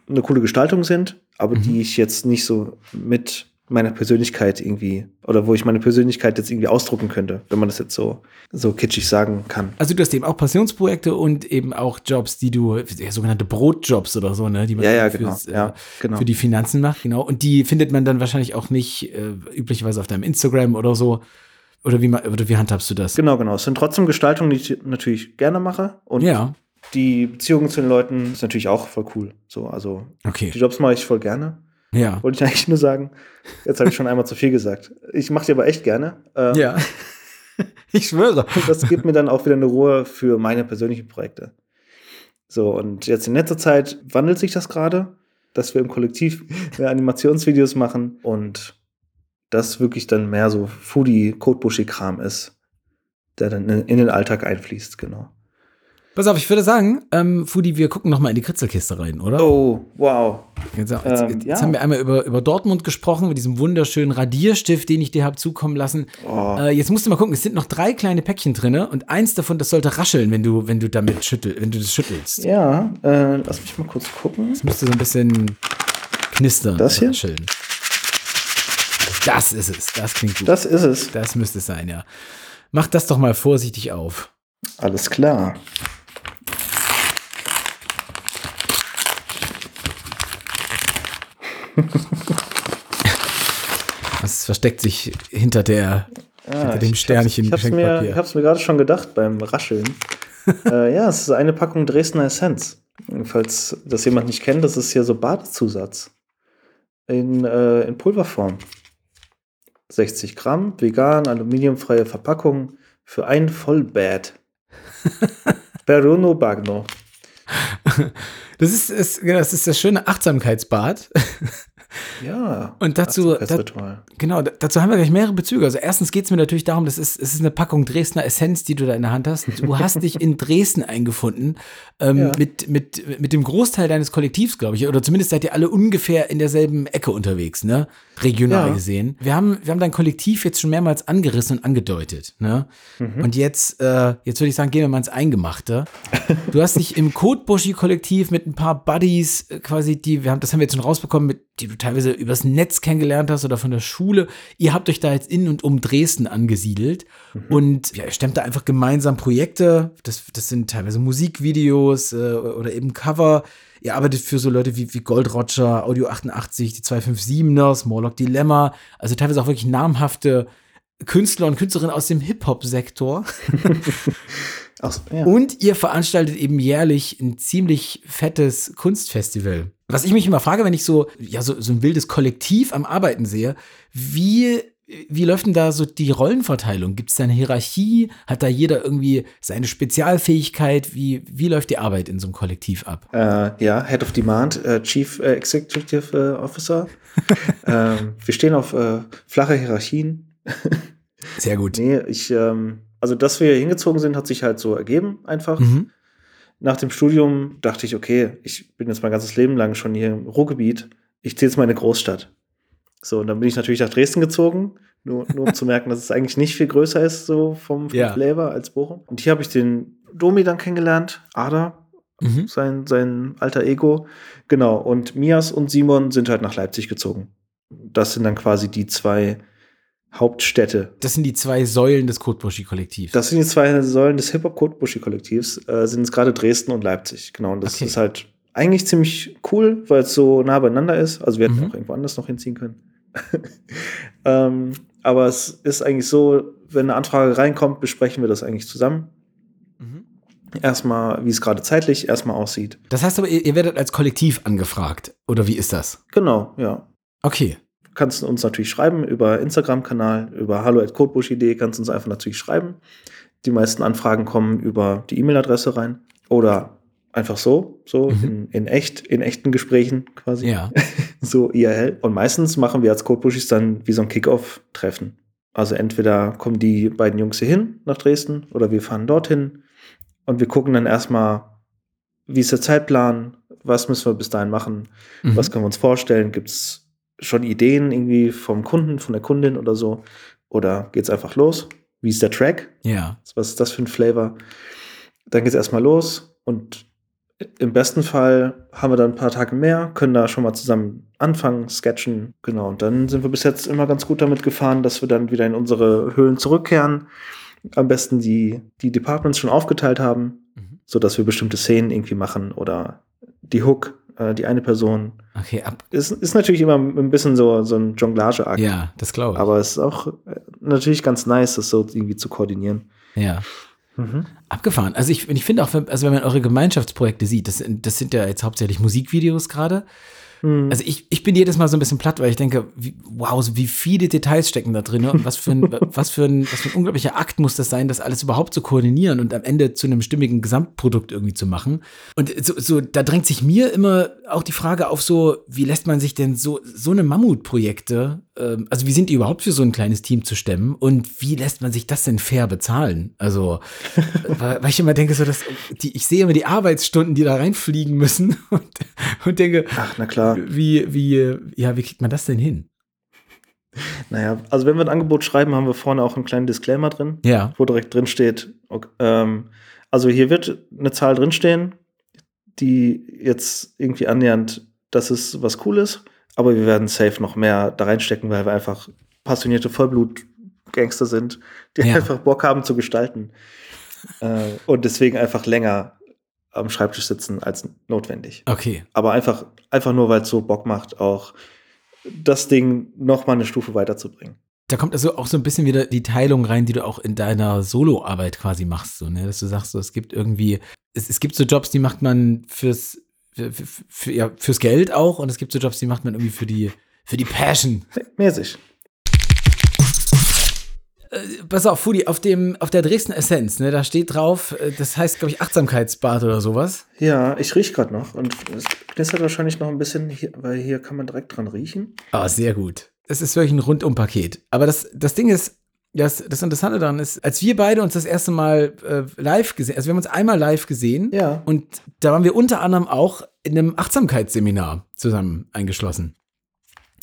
eine coole Gestaltung sind, aber mhm. die ich jetzt nicht so mit meiner Persönlichkeit irgendwie oder wo ich meine Persönlichkeit jetzt irgendwie ausdrucken könnte, wenn man das jetzt so so kitschig sagen kann. Also du hast eben auch Passionsprojekte und eben auch Jobs, die du ja, sogenannte Brotjobs oder so, ne, die man ja, ja, genau. Fürs, ja, äh, genau. für die Finanzen macht, genau. Und die findet man dann wahrscheinlich auch nicht äh, üblicherweise auf deinem Instagram oder so. Oder wie, oder wie handhabst du das? Genau, genau. Es sind trotzdem Gestaltungen, die ich natürlich gerne mache. Und ja die Beziehung zu den Leuten ist natürlich auch voll cool. So, also okay. die Jobs mache ich voll gerne. Ja. Wollte ich eigentlich nur sagen. Jetzt habe ich schon einmal zu viel gesagt. Ich mache die aber echt gerne. Ähm, ja. ich schwöre. Das gibt mir dann auch wieder eine Ruhe für meine persönlichen Projekte. So, und jetzt in letzter Zeit wandelt sich das gerade, dass wir im Kollektiv mehr Animationsvideos machen und das wirklich dann mehr so Foodie-Codebushi-Kram ist, der dann in den Alltag einfließt, genau. Pass auf, ich würde sagen, ähm, Fudi, wir gucken noch mal in die Kritzelkiste rein, oder? Oh, wow. Jetzt, jetzt, ähm, jetzt ja. haben wir einmal über, über Dortmund gesprochen, mit diesem wunderschönen Radierstift, den ich dir habe zukommen lassen. Oh. Äh, jetzt musst du mal gucken, es sind noch drei kleine Päckchen drin und eins davon, das sollte rascheln, wenn du, wenn du damit schüttel, wenn du das schüttelst. Ja, äh, lass mich mal kurz gucken. Das müsste so ein bisschen knistern. Das hier? Rascheln. Das ist es. Das klingt gut. Das ist es. Das müsste es sein, ja. Mach das doch mal vorsichtig auf. Alles klar. Es versteckt sich hinter der ja, hinter dem Sternchen ich hab's, ich hab's mir, ich hab's mir gerade schon gedacht beim Rascheln. äh, ja, es ist eine Packung Dresdner Essenz. Falls das jemand nicht kennt, das ist hier so Badezusatz. In, äh, in Pulverform. 60 Gramm, vegan, aluminiumfreie Verpackung für ein Vollbad. Peruno Bagno. Das ist, ist, das ist das schöne Achtsamkeitsbad. Ja. Und dazu, da, genau, dazu haben wir gleich mehrere Bezüge. Also erstens geht es mir natürlich darum, das ist, es ist eine Packung Dresdner Essenz, die du da in der Hand hast. Du hast dich in Dresden eingefunden ähm, ja. mit, mit, mit dem Großteil deines Kollektivs, glaube ich. Oder zumindest seid ihr alle ungefähr in derselben Ecke unterwegs, ne? Regional ja. gesehen. Wir haben, wir haben dein Kollektiv jetzt schon mehrmals angerissen und angedeutet, ne? Mhm. Und jetzt, äh, jetzt würde ich sagen, gehen wir mal ins Eingemachte. Du hast dich im Kotbuschi-Kollektiv mit ein paar Buddies äh, quasi, die, wir haben, das haben wir jetzt schon rausbekommen, mit, die du teilweise übers Netz kennengelernt hast oder von der Schule. Ihr habt euch da jetzt in und um Dresden angesiedelt mhm. und ja, ihr stemmt da einfach gemeinsam Projekte. Das, das sind teilweise Musikvideos äh, oder eben Cover. Ihr arbeitet für so Leute wie, wie Gold Roger, Audio 88, die 257ers, Morlock Dilemma, also teilweise auch wirklich namhafte Künstler und Künstlerinnen aus dem Hip-Hop-Sektor. ja. Und ihr veranstaltet eben jährlich ein ziemlich fettes Kunstfestival. Was ich mich immer frage, wenn ich so, ja, so, so ein wildes Kollektiv am Arbeiten sehe, wie, wie läuft denn da so die Rollenverteilung? Gibt es da eine Hierarchie? Hat da jeder irgendwie seine Spezialfähigkeit? Wie, wie läuft die Arbeit in so einem Kollektiv ab? Äh, ja, Head of Demand, äh, Chief äh, Executive äh, Officer. ähm, wir stehen auf äh, flache Hierarchien. Sehr gut. Nee, ich, ähm, also dass wir hingezogen sind, hat sich halt so ergeben einfach. Mhm nach dem Studium dachte ich, okay, ich bin jetzt mein ganzes Leben lang schon hier im Ruhrgebiet. Ich ziehe jetzt mal eine Großstadt. So, und dann bin ich natürlich nach Dresden gezogen, nur, nur um zu merken, dass es eigentlich nicht viel größer ist, so vom, vom ja. Flavor als Bochum. Und hier habe ich den Domi dann kennengelernt, Ada, mhm. sein, sein alter Ego. Genau, und Mias und Simon sind halt nach Leipzig gezogen. Das sind dann quasi die zwei Hauptstädte. Das sind die zwei Säulen des Kotbuschi-Kollektivs. Das sind die zwei Säulen des Hip-Hop-Kotbuschi-Kollektivs, äh, sind es gerade Dresden und Leipzig. Genau, und das okay. ist halt eigentlich ziemlich cool, weil es so nah beieinander ist. Also wir hätten mhm. auch irgendwo anders noch hinziehen können. ähm, aber es ist eigentlich so, wenn eine Anfrage reinkommt, besprechen wir das eigentlich zusammen. Mhm. Erstmal, wie es gerade zeitlich erstmal aussieht. Das heißt aber, ihr, ihr werdet als Kollektiv angefragt, oder wie ist das? Genau, ja. Okay kannst du uns natürlich schreiben über Instagram-Kanal, über hallo.codebush.de kannst du uns einfach natürlich schreiben. Die meisten Anfragen kommen über die E-Mail-Adresse rein oder einfach so, so mhm. in, in echt, in echten Gesprächen quasi. Ja. so IRL. Und meistens machen wir als Codebushis dann wie so ein Kickoff-Treffen. Also entweder kommen die beiden Jungs hier hin nach Dresden oder wir fahren dorthin und wir gucken dann erstmal, wie ist der Zeitplan, was müssen wir bis dahin machen, Mhm. was können wir uns vorstellen, gibt es schon Ideen irgendwie vom Kunden, von der Kundin oder so oder geht's einfach los, wie ist der Track, Ja. was ist das für ein Flavor, dann geht's erstmal los und im besten Fall haben wir dann ein paar Tage mehr, können da schon mal zusammen anfangen, sketchen, genau. Und dann sind wir bis jetzt immer ganz gut damit gefahren, dass wir dann wieder in unsere Höhlen zurückkehren. Am besten die, die Departments schon aufgeteilt haben, Mhm. so dass wir bestimmte Szenen irgendwie machen oder die Hook, äh, die eine Person. Okay, ab. Ist, ist natürlich immer ein bisschen so, so ein Jonglage-Akt. Ja, das glaube ich. Aber es ist auch äh, natürlich ganz nice, das so irgendwie zu koordinieren. ja. Abgefahren. Also ich, ich finde auch, wenn, also wenn man eure Gemeinschaftsprojekte sieht, das, das sind ja jetzt hauptsächlich Musikvideos gerade. Mhm. Also ich, ich bin jedes Mal so ein bisschen platt, weil ich denke, wie, wow, wie viele Details stecken da drin und was für, ein, was, für ein, was für ein unglaublicher Akt muss das sein, das alles überhaupt zu koordinieren und am Ende zu einem stimmigen Gesamtprodukt irgendwie zu machen. Und so, so da drängt sich mir immer auch die Frage auf so, wie lässt man sich denn so, so eine Mammutprojekte, also wie sind die überhaupt für so ein kleines Team zu stemmen und wie lässt man sich das denn fair bezahlen? Also, weil, weil ich immer denke, so dass die, ich sehe immer die Arbeitsstunden, die da reinfliegen müssen und, und denke, Ach, na klar. wie, wie, ja, wie kriegt man das denn hin? Naja, also wenn wir ein Angebot schreiben, haben wir vorne auch einen kleinen Disclaimer drin, Ja. wo direkt drin steht, ok, ähm, also hier wird eine Zahl drinstehen, die jetzt irgendwie annähernd, das ist was Cooles, aber wir werden safe noch mehr da reinstecken, weil wir einfach passionierte Vollblut-Gangster sind, die Ja. einfach Bock haben zu gestalten. äh, und deswegen einfach länger am Schreibtisch sitzen als notwendig. Okay. Aber einfach, einfach nur, weil es so Bock macht, auch das Ding noch mal eine Stufe weiterzubringen. Da kommt also auch so ein bisschen wieder die Teilung rein, die du auch in deiner Soloarbeit quasi machst, so, ne? Dass du sagst, so, es gibt irgendwie, es, es gibt so Jobs, die macht man fürs, für, für, ja, fürs Geld auch und es gibt so Jobs, die macht man irgendwie für die, für die Passion. Mäßig. Äh, pass auf, Fudi, auf dem, auf der Dresden Essenz, ne, da steht drauf, äh, das heißt, glaube ich, Achtsamkeitsbad oder sowas. Ja, ich riech gerade noch und es knistert wahrscheinlich noch ein bisschen, hier, weil hier kann man direkt dran riechen. Ah, sehr gut. Es ist wirklich ein Rundum-Paket. Aber das, das Ding ist, das, das Interessante daran ist, als wir beide uns das erste Mal äh, live gesehen, also wir haben uns einmal live gesehen Ja. und da waren wir unter anderem auch in einem Achtsamkeitsseminar zusammen eingeschlossen.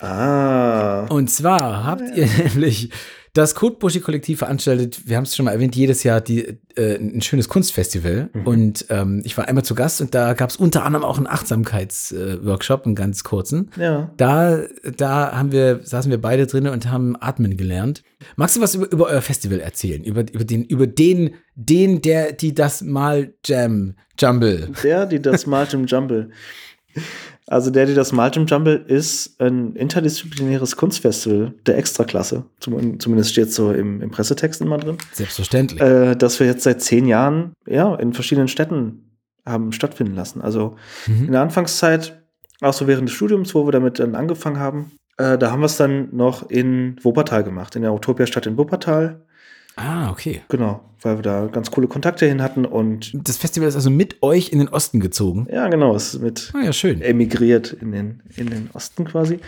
Ah. Und zwar habt ihr nämlich das Kotbuschi-Kollektiv veranstaltet, wir haben es schon mal erwähnt, jedes Jahr die, äh, ein schönes Kunstfestival. Und ähm, ich war einmal zu Gast und da gab es unter anderem auch einen Achtsamkeitsworkshop, einen ganz kurzen. Ja. Da, da haben wir, saßen wir beide drin und haben atmen gelernt. Magst du was über, über euer Festival erzählen? Über, über den, über den, den, der, die das Mal Jam Jumble. Der, die das malt im Jumble. Also der, die das malt im Jumble, ist ein interdisziplinäres Kunstfestival der Extraklasse. Zum, zumindest steht so im, im Pressetext immer drin. Selbstverständlich. Äh, das wir jetzt seit zehn Jahren ja, in verschiedenen Städten haben stattfinden lassen. Also Mhm. in der Anfangszeit, auch so während des Studiums, wo wir damit dann angefangen haben, äh, da haben wir es dann noch in Wuppertal gemacht, in der Utopia-Stadt in Wuppertal. Ah, okay. Genau, weil wir da ganz coole Kontakte hin hatten und Das Festival ist also mit euch in den Osten gezogen. ja, genau, es ist mit Ah ja, schön. emigriert in den, in den Osten quasi.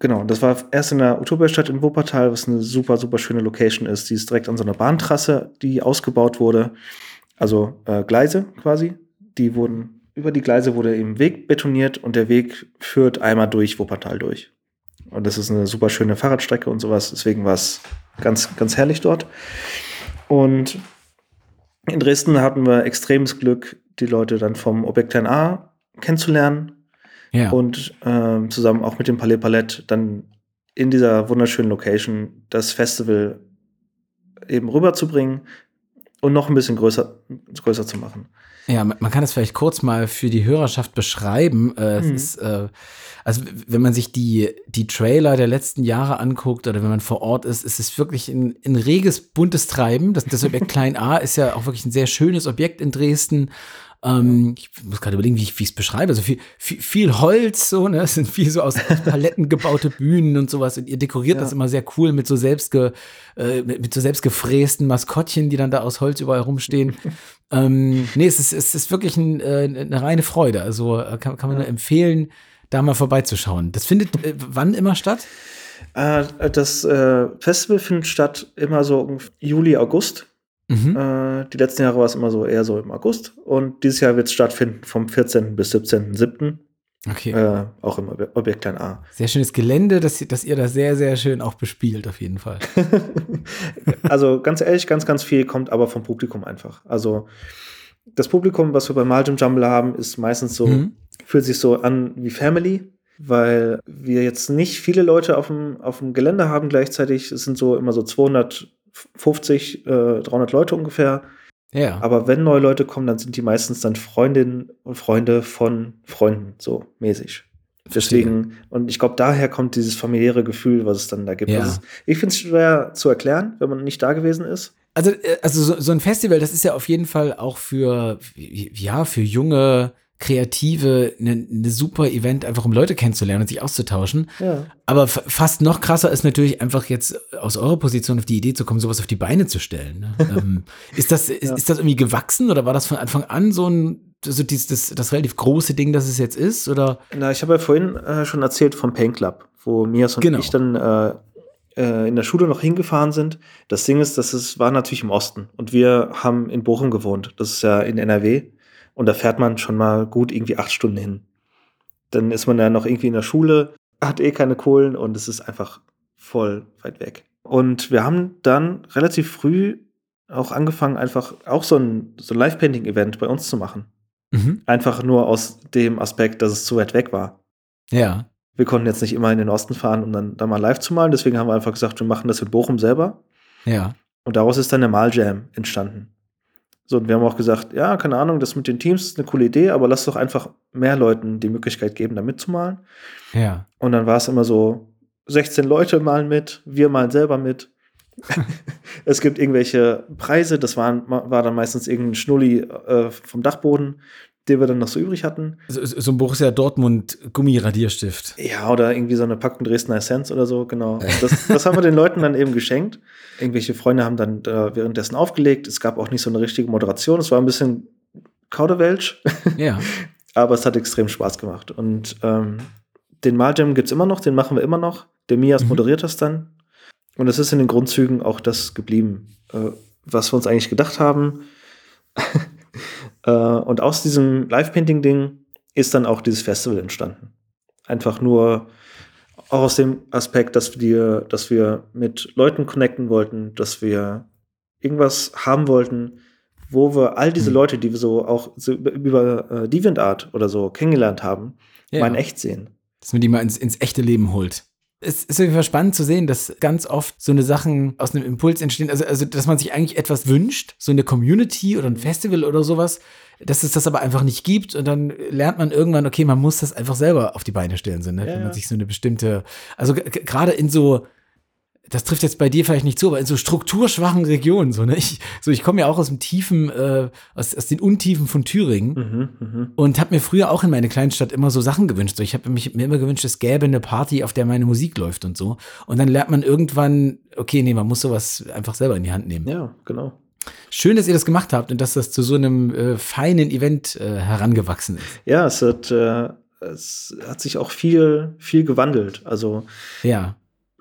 Genau, das war erst in der Utopia-Stadt in Wuppertal, was eine super, super schöne Location ist. Die ist direkt an so einer Bahntrasse, die ausgebaut wurde. Also äh, Gleise quasi. Die wurden, über die Gleise wurde eben Weg betoniert und der Weg führt einmal durch Wuppertal durch. Und das ist eine super schöne Fahrradstrecke und sowas. Deswegen war es ganz, ganz herrlich dort. Und in Dresden hatten wir extremes Glück, die Leute dann vom Objekt Klein A kennenzulernen Ja. und ähm, zusammen auch mit dem Palais Palette dann in dieser wunderschönen Location das Festival eben rüberzubringen und noch ein bisschen größer, größer zu machen. Ja, man kann das vielleicht kurz mal für die Hörerschaft beschreiben. Äh, Mhm. Ist, äh, also wenn man sich die, die Trailer der letzten Jahre anguckt oder wenn man vor Ort ist, ist es wirklich ein, ein reges, buntes Treiben. Das, das Objekt Klein A ist ja auch wirklich ein sehr schönes Objekt in Dresden. Ähm, ich muss gerade überlegen, wie ich es beschreibe. Also viel, viel, viel Holz, so, ne? Es sind viel so aus, Paletten gebaute Bühnen und sowas. Und ihr dekoriert Ja. das immer sehr cool mit so selbstge, äh, mit, mit so selbstgefrästen Maskottchen, die dann da aus Holz überall rumstehen. ähm, nee, es ist, es ist wirklich ein, äh, eine reine Freude. Also äh, kann, kann man nur empfehlen, da mal vorbeizuschauen. Das findet äh, wann immer statt? Äh, das äh, Festival findet statt immer so im Juli, August. Mhm. Äh, die letzten Jahre war es immer so eher so im August. Und dieses Jahr wird es stattfinden vom 14. bis 17.07. Okay. Äh, auch im Objekt Klein A. Sehr schönes Gelände, dass, dass ihr da sehr, sehr schön auch bespielt, auf jeden Fall. also ganz ehrlich, ganz, ganz viel kommt aber vom Publikum einfach. Also das Publikum, was wir bei Maljum Jumble haben, ist meistens so, mhm. fühlt sich so an wie Family, weil wir jetzt nicht viele Leute auf dem, auf dem Gelände haben gleichzeitig. Es sind so immer so 250, äh, 300 Leute ungefähr. Ja. Aber wenn neue Leute kommen, dann sind die meistens dann Freundinnen und Freunde von Freunden, so mäßig. Deswegen, und ich glaube, daher kommt dieses familiäre Gefühl, was es dann da gibt. Ja. Also, ich finde es schwer zu erklären, wenn man nicht da gewesen ist. Also, äh, also so, so, ein Festival, das ist ja auf jeden Fall auch für, ja, für junge Kreative eine, eine super Event, einfach um Leute kennenzulernen und sich auszutauschen. Ja. Aber fast noch krasser ist natürlich einfach jetzt aus eurer Position auf die Idee zu kommen, sowas auf die Beine zu stellen. Ne? ähm, ist, das, ist, ja. ist das irgendwie gewachsen oder war das von Anfang an so ein so dieses, das, das relativ große Ding, das es jetzt ist? Oder? Na, ich habe ja vorhin äh, schon erzählt vom Pain Club, wo Mias und genau. ich dann äh, äh, in der Schule noch hingefahren sind. Das Ding ist, dass es war natürlich im Osten und wir haben in Bochum gewohnt. Das ist ja in NRW. Und da fährt man schon mal gut irgendwie acht Stunden hin. Dann ist man ja noch irgendwie in der Schule, hat eh keine Kohlen und es ist einfach voll weit weg. Und wir haben dann relativ früh auch angefangen, einfach auch so ein, so ein Live-Painting-Event bei uns zu machen. Mhm. Einfach nur aus dem Aspekt, dass es zu weit weg war. Ja. Wir konnten jetzt nicht immer in den Osten fahren, um dann da mal live zu malen. Deswegen haben wir einfach gesagt, wir machen das in Bochum selber. Ja. Und daraus ist dann der Maljam entstanden. So, und wir haben auch gesagt, ja, keine Ahnung, das mit den Teams ist eine coole Idee, aber lass doch einfach mehr Leuten die Möglichkeit geben, da mitzumalen. Ja. Und dann war es immer so, 16 Leute malen mit, wir malen selber mit. es gibt irgendwelche Preise, das waren, war dann meistens irgendein Schnulli äh, vom Dachboden den wir dann noch so übrig hatten. So, so ein Borussia Dortmund Gummiradierstift. Ja, oder irgendwie so eine Packung Dresdner Essenz oder so, genau. Das, das haben wir den Leuten dann eben geschenkt. Irgendwelche Freunde haben dann äh, währenddessen aufgelegt. Es gab auch nicht so eine richtige Moderation. Es war ein bisschen Kauderwelsch. Ja. Aber es hat extrem Spaß gemacht. Und ähm, den Maljam gibt es immer noch, den machen wir immer noch. Der Mias mhm. moderiert das dann. Und es ist in den Grundzügen auch das geblieben, äh, was wir uns eigentlich gedacht haben. Äh, und aus diesem Live-Painting-Ding ist dann auch dieses Festival entstanden. Einfach nur auch aus dem Aspekt, dass wir, dass wir mit Leuten connecten wollten, dass wir irgendwas haben wollten, wo wir all diese mhm. Leute, die wir so auch so über äh, DeviantArt oder so kennengelernt haben, ja. mal in echt sehen. Dass man die mal ins, ins echte Leben holt es ist auf jeden Fall spannend zu sehen, dass ganz oft so eine Sachen aus einem Impuls entstehen, also, also dass man sich eigentlich etwas wünscht, so eine Community oder ein Festival oder sowas, dass es das aber einfach nicht gibt und dann lernt man irgendwann, okay, man muss das einfach selber auf die Beine stellen, so, ne? Ja, wenn man sich so eine bestimmte, also gerade in so das trifft jetzt bei dir vielleicht nicht zu, aber in so strukturschwachen Regionen, so, ne? Ich, so, ich komme ja auch aus dem Tiefen, äh, aus, aus den Untiefen von Thüringen mhm, mh. und habe mir früher auch in meine Kleinstadt immer so Sachen gewünscht. So, ich habe mich mir immer gewünscht, es gäbe eine Party, auf der meine Musik läuft und so. Und dann lernt man irgendwann, okay, nee, man muss sowas einfach selber in die Hand nehmen. Ja, genau. Schön, dass ihr das gemacht habt und dass das zu so einem äh, feinen Event äh, herangewachsen ist. Ja, es hat, äh, es hat sich auch viel, viel gewandelt. Also ja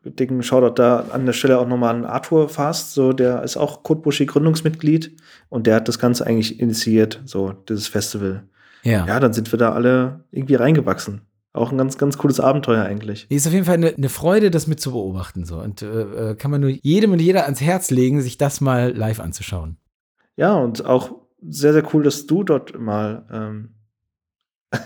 dicken Shoutout da an der Stelle auch nochmal an Arthur Fast, so der ist auch Kotbushi Gründungsmitglied und der hat das Ganze eigentlich initiiert, so dieses Festival. Ja. Ja, dann sind wir da alle irgendwie reingewachsen. Auch ein ganz, ganz cooles Abenteuer eigentlich. Ist auf jeden Fall eine, eine Freude, das mit zu beobachten. So. Und äh, äh, kann man nur jedem und jeder ans Herz legen, sich das mal live anzuschauen. Ja, und auch sehr, sehr cool, dass du dort mal ähm,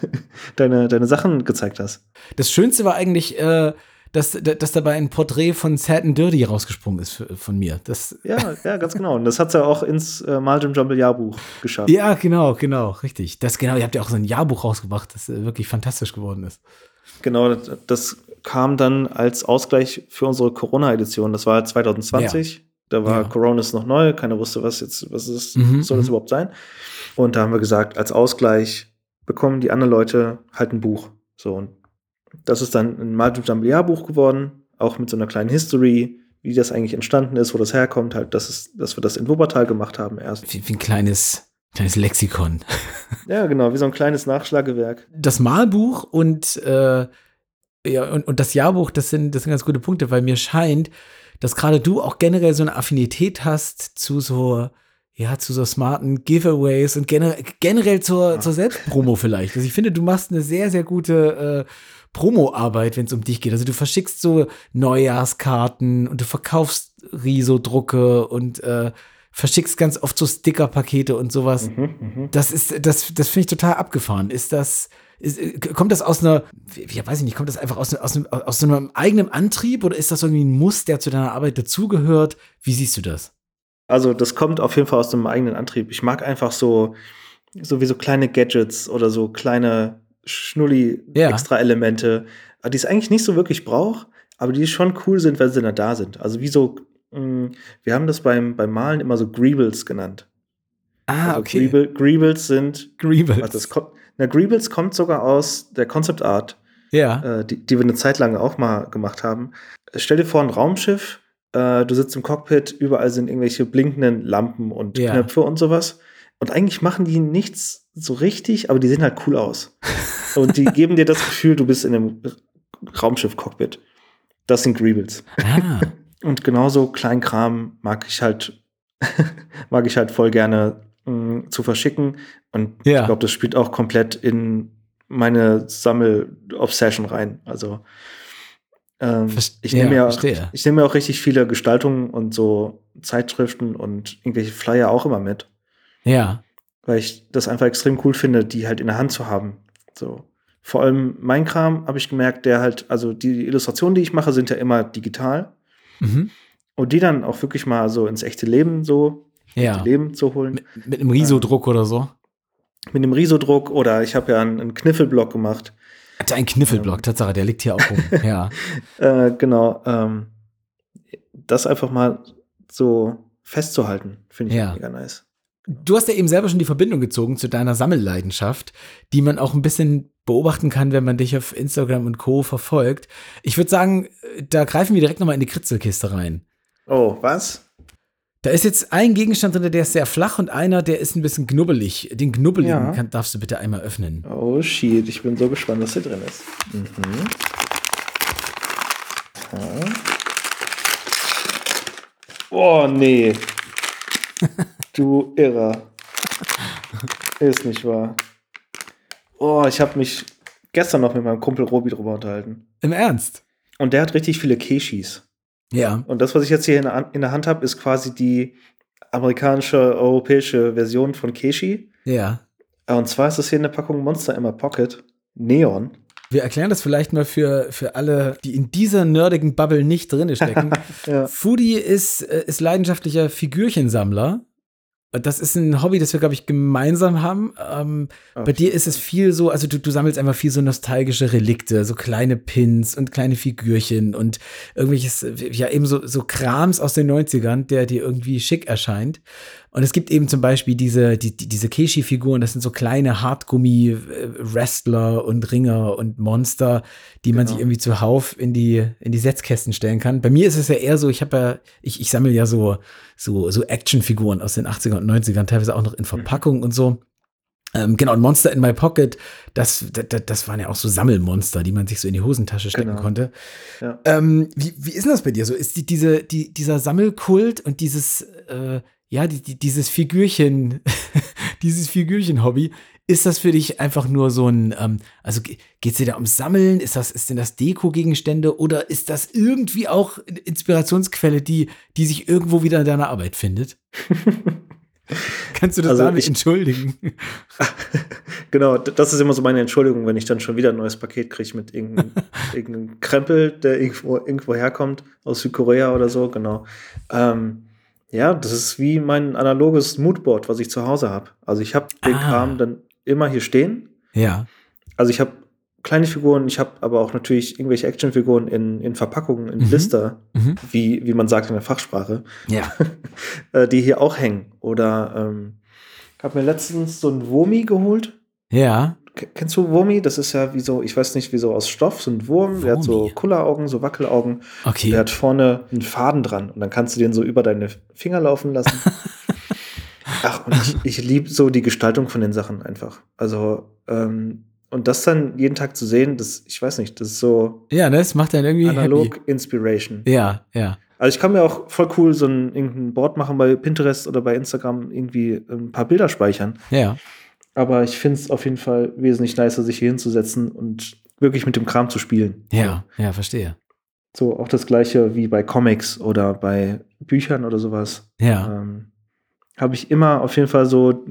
deine, deine Sachen gezeigt hast. Das Schönste war eigentlich, äh, dass, dass dabei ein Porträt von Sad and Dirty rausgesprungen ist von mir. Das ja, ja, ganz genau. Und das hat sie ja auch ins äh, Maljum Jumble Jahrbuch geschafft. Ja, genau, genau, richtig. Das genau, ihr habt ja auch so ein Jahrbuch rausgebracht, das äh, wirklich fantastisch geworden ist. Genau, das, das kam dann als Ausgleich für unsere Corona-Edition. Das war 2020. Ja. Da war ja. Corona ist noch neu, keiner wusste, was jetzt, was ist, mhm, soll das mhm. überhaupt sein? Und da haben wir gesagt, als Ausgleich bekommen die anderen Leute halt ein Buch. So, und das ist dann ein Multiple-Jahrbuch geworden, auch mit so einer kleinen History, wie das eigentlich entstanden ist, wo das herkommt, halt, dass, es, dass wir das in Wuppertal gemacht haben erst. Wie, wie ein kleines Kleines Lexikon. Ja, genau, wie so ein kleines Nachschlagewerk. Das Malbuch und, äh, ja, und, und das Jahrbuch, das sind, das sind ganz gute Punkte, weil mir scheint, dass gerade du auch generell so eine Affinität hast zu so, ja, zu so smarten Giveaways und generell, generell zur, ja. zur Selbstpromo vielleicht. Also ich finde, du machst eine sehr, sehr gute äh, Promo-Arbeit, wenn es um dich geht. Also du verschickst so Neujahrskarten und du verkaufst Riso-Drucke und äh, verschickst ganz oft so Sticker-Pakete und sowas. Mhm, mh. Das ist, das, das finde ich total abgefahren. Ist das, ist, äh, kommt das aus einer, ja, weiß ich nicht, kommt das einfach aus, aus, aus so einem eigenen Antrieb oder ist das irgendwie ein Muss, der zu deiner Arbeit dazugehört? Wie siehst du das? Also, das kommt auf jeden Fall aus einem eigenen Antrieb. Ich mag einfach so, so wie so kleine Gadgets oder so kleine Schnulli-Extra-Elemente, ja. die es eigentlich nicht so wirklich braucht, aber die schon cool sind, wenn sie dann da sind. Also wie so, mh, mm, wir haben das beim, beim Malen immer so Greebles genannt. Ah, also okay. Greeble, Greebles sind. Greebles. Also das kommt, na, Greebles kommt sogar aus der Concept Art, ja. Äh, die, die wir eine Zeit lang auch mal gemacht haben. Stell dir vor, ein Raumschiff, äh, du sitzt im Cockpit, überall sind irgendwelche blinkenden Lampen und ja. Knöpfe und sowas. Und eigentlich machen die nichts so richtig, aber die sehen halt cool aus. Und die geben dir das Gefühl, du bist in einem Raumschiff-Cockpit. Das sind Greebles. Ah. Und genauso Kleinkram mag ich halt, mag ich halt voll gerne mh, mm, zu verschicken. Und ja. ich glaube, das spielt auch komplett in meine Sammel-Obsession rein. Also ähm, ich nehme ja, mir, ich nehme mir auch richtig viele Gestaltungen und so Zeitschriften und irgendwelche Flyer auch immer mit. Ja. Weil ich das einfach extrem cool finde, die halt in der Hand zu haben. So. Vor allem mein Kram habe ich gemerkt, der halt, also die Illustrationen, die ich mache, sind ja immer digital. Mhm. Und die dann auch wirklich mal so ins echte Leben so ja. Leben zu holen. Mit, mit einem Risodruck oder so? Mit einem Risodruck oder ich habe ja einen, einen Kniffelblock gemacht. Ein Kniffelblock, ähm, Tatsache, der liegt hier auch rum. ja. Äh, genau. Ähm, das einfach mal so festzuhalten, finde ich ja. mega nice. Du hast ja eben selber schon die Verbindung gezogen zu deiner Sammelleidenschaft, die man auch ein bisschen beobachten kann, wenn man dich auf Instagram und Co. verfolgt. Ich würde sagen, da greifen wir direkt nochmal in die Kritzelkiste rein. Oh, was? Da ist jetzt ein Gegenstand drin, der ist sehr flach und einer, der ist ein bisschen knubbelig. Den knubbeligen ja. kann, darfst du bitte einmal öffnen. Oh shit, ich bin so gespannt, was hier drin ist. Mhm. Ja. Oh nee. Du Irrer. Ist nicht wahr. Oh, ich habe mich gestern noch mit meinem Kumpel Robi drüber unterhalten. Im Ernst? Und der hat richtig viele Keishis. Ja. Und das, was ich jetzt hier in der, in der Hand habe, ist quasi die amerikanische, europäische Version von Keishi. Ja. Und zwar ist das hier in der Packung Monster Emma Pocket Neon. Wir erklären das vielleicht mal für, für alle, die in dieser nerdigen Bubble nicht drin stecken. ja. Foodie ist, äh, ist leidenschaftlicher Figürchensammler das ist ein Hobby, das wir, glaube ich, gemeinsam haben. Ähm, okay. Bei dir ist es viel so, also du, du sammelst einfach viel so nostalgische Relikte, so kleine Pins und kleine Figürchen und irgendwelches, ja, eben so, so Krams aus den 90ern, der dir irgendwie schick erscheint. Und es gibt eben zum Beispiel diese, die, die, diese Keishi-Figuren, das sind so kleine Hartgummi-Wrestler und Ringer und Monster, die genau. man sich irgendwie zuhauf in die, in die Setzkästen stellen kann. Bei mir ist es ja eher so, ich habe ja, ich, ich sammle ja so, so, so Actionfiguren aus den 80er und 90ern, teilweise auch noch in Verpackung und so. Ähm, genau, und Monster in My Pocket, das, das, das waren ja auch so Sammelmonster, die man sich so in die Hosentasche stecken genau. konnte. Ja. Ähm, wie, wie ist denn das bei dir so? Ist die, diese, die, dieser Sammelkult und dieses, äh, ja, die, die, dieses Figürchen, dieses Figürchen-Hobby, ist das für dich einfach nur so ein, ähm, also geht es dir da ums Sammeln? Ist das, ist denn das Deko-Gegenstände oder ist das irgendwie auch Inspirationsquelle, die, die sich irgendwo wieder in deiner Arbeit findet? Kannst du das also damit entschuldigen? genau, das ist immer so meine Entschuldigung, wenn ich dann schon wieder ein neues Paket kriege mit irgendeinem, irgendeinem Krempel, der irgendwo, irgendwo herkommt, aus Südkorea oder so, genau. Ähm, ja, das ist wie mein analoges Moodboard, was ich zu Hause habe. Also ich habe den ah. Kram dann immer hier stehen. Ja. Also ich habe kleine Figuren, ich habe aber auch natürlich irgendwelche Actionfiguren in, in Verpackungen, in mhm. Blister, mhm. Wie, wie man sagt in der Fachsprache. Ja. Äh, die hier auch hängen. Oder ähm, habe mir letztens so ein Womi geholt. Ja. Kennst du Wurmi? Das ist ja wie so, ich weiß nicht, wie so aus Stoff, so ein Wurm, Wurmi. der hat so Kulleraugen, so Wackelaugen. Okay. Der hat vorne einen Faden dran und dann kannst du den so über deine Finger laufen lassen. Ach, und ich, ich liebe so die Gestaltung von den Sachen einfach. Also, ähm, und das dann jeden Tag zu sehen, das, ich weiß nicht, das ist so Ja, ne, das macht dann irgendwie analog happy. Inspiration. Ja, ja. Also ich kann mir auch voll cool so ein irgendein Board machen bei Pinterest oder bei Instagram, irgendwie ein paar Bilder speichern. Ja. Aber ich finde es auf jeden Fall wesentlich nicer, sich hier hinzusetzen und wirklich mit dem Kram zu spielen. Ja, ja, verstehe. So auch das gleiche wie bei Comics oder bei Büchern oder sowas. Ja. Ähm, Habe ich immer auf jeden Fall so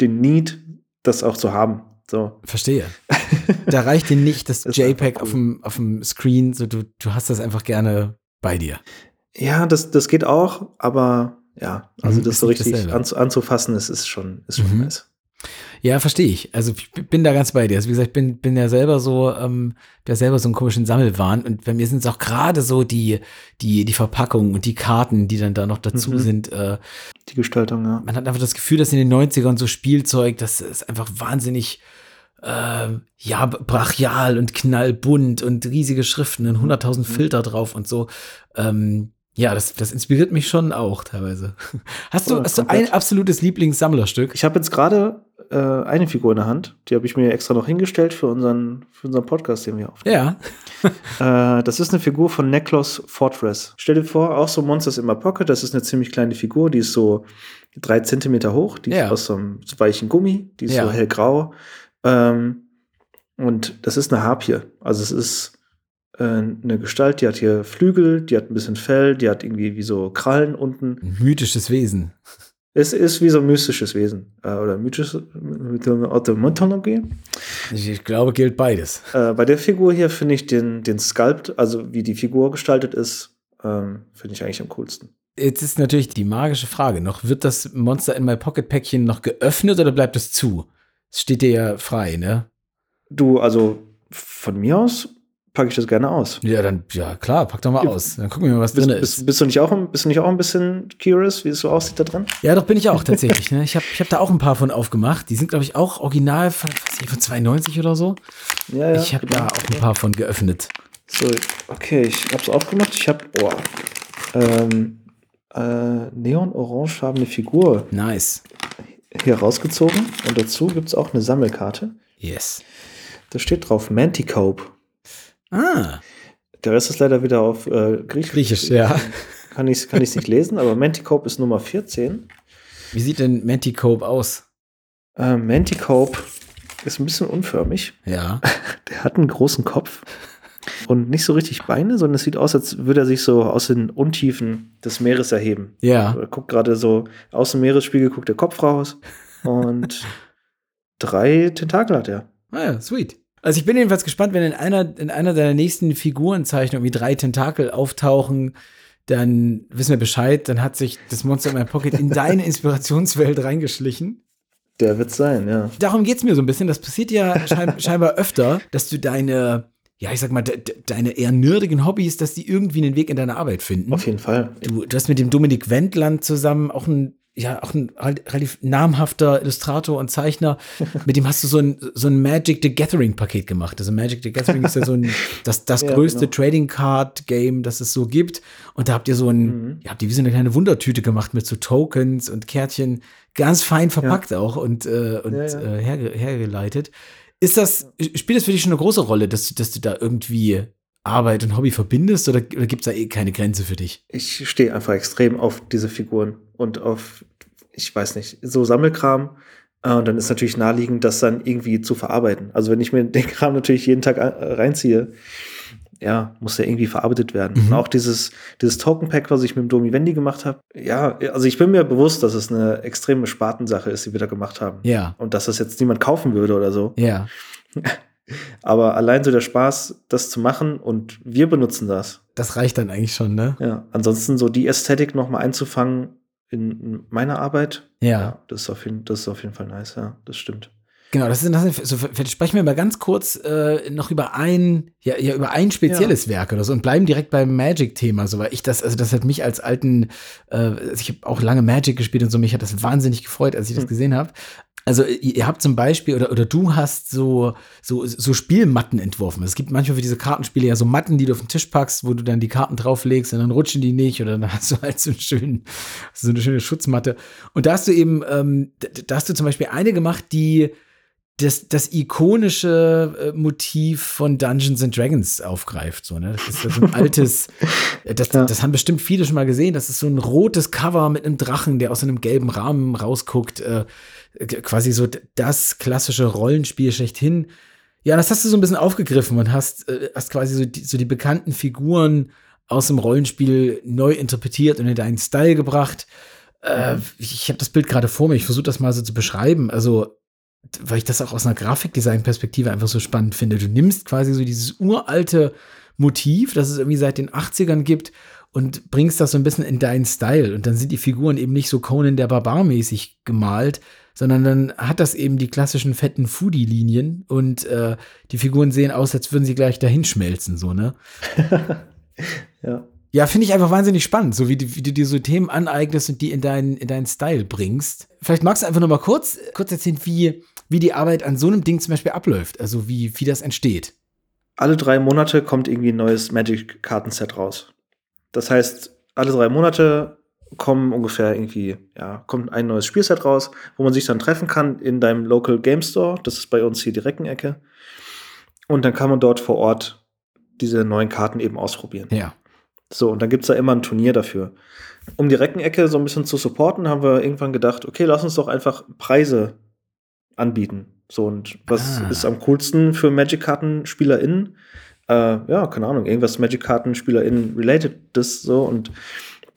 den Need, das auch zu haben. So. Verstehe. Da reicht dir nicht das Das JPEG einfach auf cool. dem, auf dem Screen, so du, du hast das einfach gerne bei dir. Ja, das, das geht auch, aber ja, also Mhm, das so richtig anzu, anzufassen, ist, ist schon, ist schon Mhm. nice. Ja, verstehe ich. Also ich bin da ganz bei dir. Also wie gesagt, ich bin, bin ja selber so, ähm, der selber so einen komischen Sammelwahn und bei mir sind es auch gerade so die, die, die Verpackungen und die Karten, die dann da noch dazu Mhm. sind. Äh, Die Gestaltung, ja. man hat einfach das Gefühl, dass in den 90ern so Spielzeug, das ist einfach wahnsinnig, ähm, ja, brachial und knallbunt und riesige Schriften und 100.000 Filter drauf und so. Ähm, ja, das, das inspiriert mich schon auch teilweise. Hast du, Ja, hast du ein absolutes Lieblingssammlerstück? Ich habe jetzt gerade äh, eine Figur in der Hand, die habe ich mir extra noch hingestellt für unseren, für unseren Podcast, den wir aufnehmen. Ja. Äh, das ist eine Figur von Necklace Fortress. Stell dir vor, auch so Monsters in my Pocket, das ist eine ziemlich kleine Figur, die ist so drei Zentimeter hoch, die Ja. ist aus so einem weichen Gummi, die ist Ja. so hellgrau. Ähm, und das ist eine Harpie. Also es ist äh, eine Gestalt, die hat hier Flügel, die hat ein bisschen Fell, die hat irgendwie wie so Krallen unten. Ein mythisches Wesen. Es ist wie so ein mystisches Wesen. Äh, oder mythische Mythologie. Ich, ich glaube, gilt beides. Äh, bei der Figur hier finde ich den, den Sculpt, also wie die Figur gestaltet ist, ähm, finde ich eigentlich am coolsten. Jetzt ist natürlich die magische Frage noch, wird das Monster in My Pocket Päckchen noch geöffnet oder bleibt es zu? Es steht dir ja frei, ne? Du, also von mir aus packe ich das gerne aus. Ja, dann, ja klar, pack doch mal Ja. aus. Dann gucken wir mal, was drin ist. bist, du nicht auch, ein- bist du nicht auch ein bisschen curious, wie es so aussieht da drin? Ja, doch bin ich auch tatsächlich. Ne? Ich habe ich hab da auch ein paar von aufgemacht. Die sind, glaube ich, auch original von, nicht, von 92 oder so. Ja, ja. ich habe genau. da auch ein paar von geöffnet. So, okay, ich habe es aufgemacht. Ich habe, oh, ähm, äh, neon-orangefarbene Figur Nice. hier rausgezogen. Und dazu gibt es auch eine Sammelkarte. Yes. Da steht drauf Manticope. Ah, Der Rest ist leider wieder auf äh, Griechisch. Griechisch, ja. Kann ich kann ich's nicht lesen, aber Manticope ist Nummer 14. Wie sieht denn Manticope aus? Äh, Manticope ist ein bisschen unförmig. Ja. Der hat einen großen Kopf und nicht so richtig Beine, sondern es sieht aus, als würde er sich so aus den Untiefen des Meeres erheben. Ja. Er guckt gerade so aus dem Meeresspiegel, guckt der Kopf raus und drei Tentakel hat er. Ah ja, sweet. Also ich bin jedenfalls gespannt, wenn in einer, in einer deiner nächsten Figurenzeichnungen wie drei Tentakel auftauchen, dann wissen wir Bescheid, dann hat sich das Monster in my Pocket in deine Inspirationswelt reingeschlichen. Der wird sein, ja. Darum geht's mir so ein bisschen. Das passiert ja schein, scheinbar öfter, dass du deine, ja, ich sag mal, de, de, deine eher nerdigen Hobbys, dass die irgendwie einen Weg in deine Arbeit finden. Auf jeden Fall. Du, du hast mit dem Dominik Wendland zusammen auch ein, ja, auch ein rel- relativ namhafter Illustrator und Zeichner. Mit dem hast du so ein, so ein Magic the Gathering Paket gemacht. Also Magic the Gathering ist ja so ein, das, das Ja, größte genau. Trading Card Game, das es so gibt. Und da habt ihr so ein, Mhm. ja, habt ihr wie so eine kleine Wundertüte gemacht mit so Tokens und Kärtchen. Ganz fein verpackt auch und, äh, und Ja, ja. Äh, herge hergeleitet. Ist das, spielt das für dich schon eine große Rolle, dass, du- dass du da irgendwie Arbeit und Hobby verbindest oder, oder gibt es da eh keine Grenze für dich? Ich stehe einfach extrem auf diese Figuren und auf, ich weiß nicht, so Sammelkram. Äh, Und dann ist natürlich naheliegend, das dann irgendwie zu verarbeiten. Also wenn ich mir den Kram natürlich jeden Tag äh, reinziehe, ja, muss der irgendwie verarbeitet werden. Mhm. Und auch dieses, dieses Token-Pack, was ich mit dem Domi Wendy gemacht habe, ja, also ich bin mir bewusst, dass es eine extreme Spartensache ist, die wir da gemacht haben. Ja, Und dass das jetzt niemand kaufen würde oder so. ja. Aber allein so der Spaß, das zu machen und wir benutzen das. Das reicht dann eigentlich schon, ne? Ja, ansonsten so die Ästhetik noch mal einzufangen in, in meiner Arbeit. Ja. das ist auf jeden, das ist auf jeden Fall nice, ja, das stimmt. Genau, das ist, das ist so, vielleicht sprechen wir mal ganz kurz äh, noch über ein, ja, ja über ein spezielles ja. Werk oder so und bleiben direkt beim Magic-Thema, so weil ich das, also das hat mich als alten, äh, also ich habe auch lange Magic gespielt und so, mich hat das wahnsinnig gefreut, als ich das hm. gesehen habe. Also ihr habt zum Beispiel oder, oder du hast so, so, so Spielmatten entworfen. Es gibt manchmal für diese Kartenspiele ja so Matten, die du auf den Tisch packst, wo du dann die Karten drauflegst und dann rutschen die nicht oder dann hast du halt so, einen schönen, so eine schöne Schutzmatte. Und da hast du eben, ähm, da hast du zum Beispiel eine gemacht, die das, das ikonische äh, Motiv von Dungeons and Dragons aufgreift. So, ne? Das ist so ein altes, das, ja. das haben bestimmt viele schon mal gesehen. Das ist so ein rotes Cover mit einem Drachen, der aus einem gelben Rahmen rausguckt. Äh, quasi so das klassische Rollenspiel schlechthin. Ja, das hast du so ein bisschen aufgegriffen und hast, äh, hast quasi so die, so die bekannten Figuren aus dem Rollenspiel neu interpretiert und in deinen Style gebracht. Äh, ich habe das Bild gerade vor mir, ich versuche das mal so zu beschreiben. Also weil ich das auch aus einer Grafikdesign-Perspektive einfach so spannend finde. Du nimmst quasi so dieses uralte Motiv, das es irgendwie seit den 80ern gibt, und bringst das so ein bisschen in deinen Style. Und dann sind die Figuren eben nicht so Conan der Barbar mäßig gemalt, sondern dann hat das eben die klassischen fetten Foodie-Linien und äh, die Figuren sehen aus, als würden sie gleich dahin schmelzen, so, ne? ja. Ja, finde ich einfach wahnsinnig spannend, so wie, du, wie du dir so Themen aneignest und die in deinen, in deinen Style bringst. Vielleicht magst du einfach noch mal kurz, kurz erzählen, wie, wie die Arbeit an so einem Ding zum Beispiel abläuft, also wie, wie das entsteht. Alle drei Monate kommt irgendwie ein neues Magic-Kartenset raus. Das heißt, alle drei Monate kommen ungefähr irgendwie, ja, kommt ein neues Spielset raus, wo man sich dann treffen kann in deinem Local Game Store. Das ist bei uns hier direkt in Ecke. Und dann kann man dort vor Ort diese neuen Karten eben ausprobieren. Ja. So, und dann gibt es da immer ein Turnier dafür. Um die Reckenecke so ein bisschen zu supporten, haben wir irgendwann gedacht, okay, lass uns doch einfach Preise anbieten. So, und was ah. ist am coolsten für Magic-Karten-SpielerInnen? Äh, ja, keine Ahnung, irgendwas Magic-Karten-SpielerInnen related das so und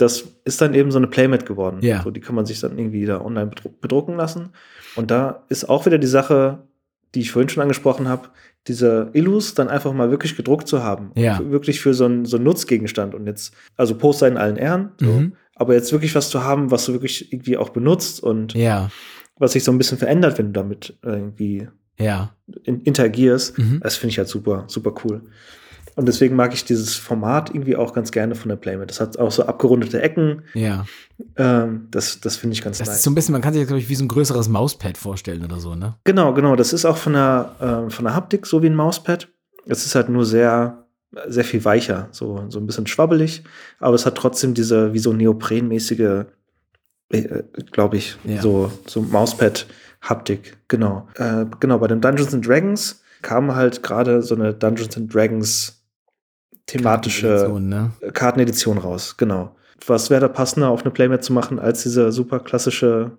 das ist dann eben so eine Playmat geworden. Ja. So, die kann man sich dann irgendwie da online bedrucken lassen. Und da ist auch wieder die Sache, die ich vorhin schon angesprochen habe, diese Illus dann einfach mal wirklich gedruckt zu haben. Ja. Wirklich für so einen, so einen Nutzgegenstand. Und jetzt, also Poster in allen Ehren, so. mhm. aber jetzt wirklich was zu haben, was du wirklich irgendwie auch benutzt und ja. was sich so ein bisschen verändert, wenn du damit irgendwie ja. in, interagierst, mhm. das finde ich halt super, super cool. Und deswegen mag ich dieses Format irgendwie auch ganz gerne von der Playmat. Das hat auch so abgerundete Ecken. Ja. Ähm, das das finde ich ganz das nice. ist so ein bisschen, man kann sich das, glaube ich, wie so ein größeres Mauspad vorstellen oder so, ne? Genau, genau. Das ist auch von der, äh, von der Haptik so wie ein Mauspad. Es ist halt nur sehr, sehr viel weicher, so, so ein bisschen schwabbelig. Aber es hat trotzdem diese, wie so neoprenmäßige, äh, glaube ich, ja. so, so Mauspad-Haptik. Genau. Äh, genau, bei den Dungeons and Dragons kam halt gerade so eine Dungeons and Dragons thematische Kartenedition, ne? Kartenedition raus, genau. Was wäre da passender, auf eine Playmat zu machen, als diese super klassische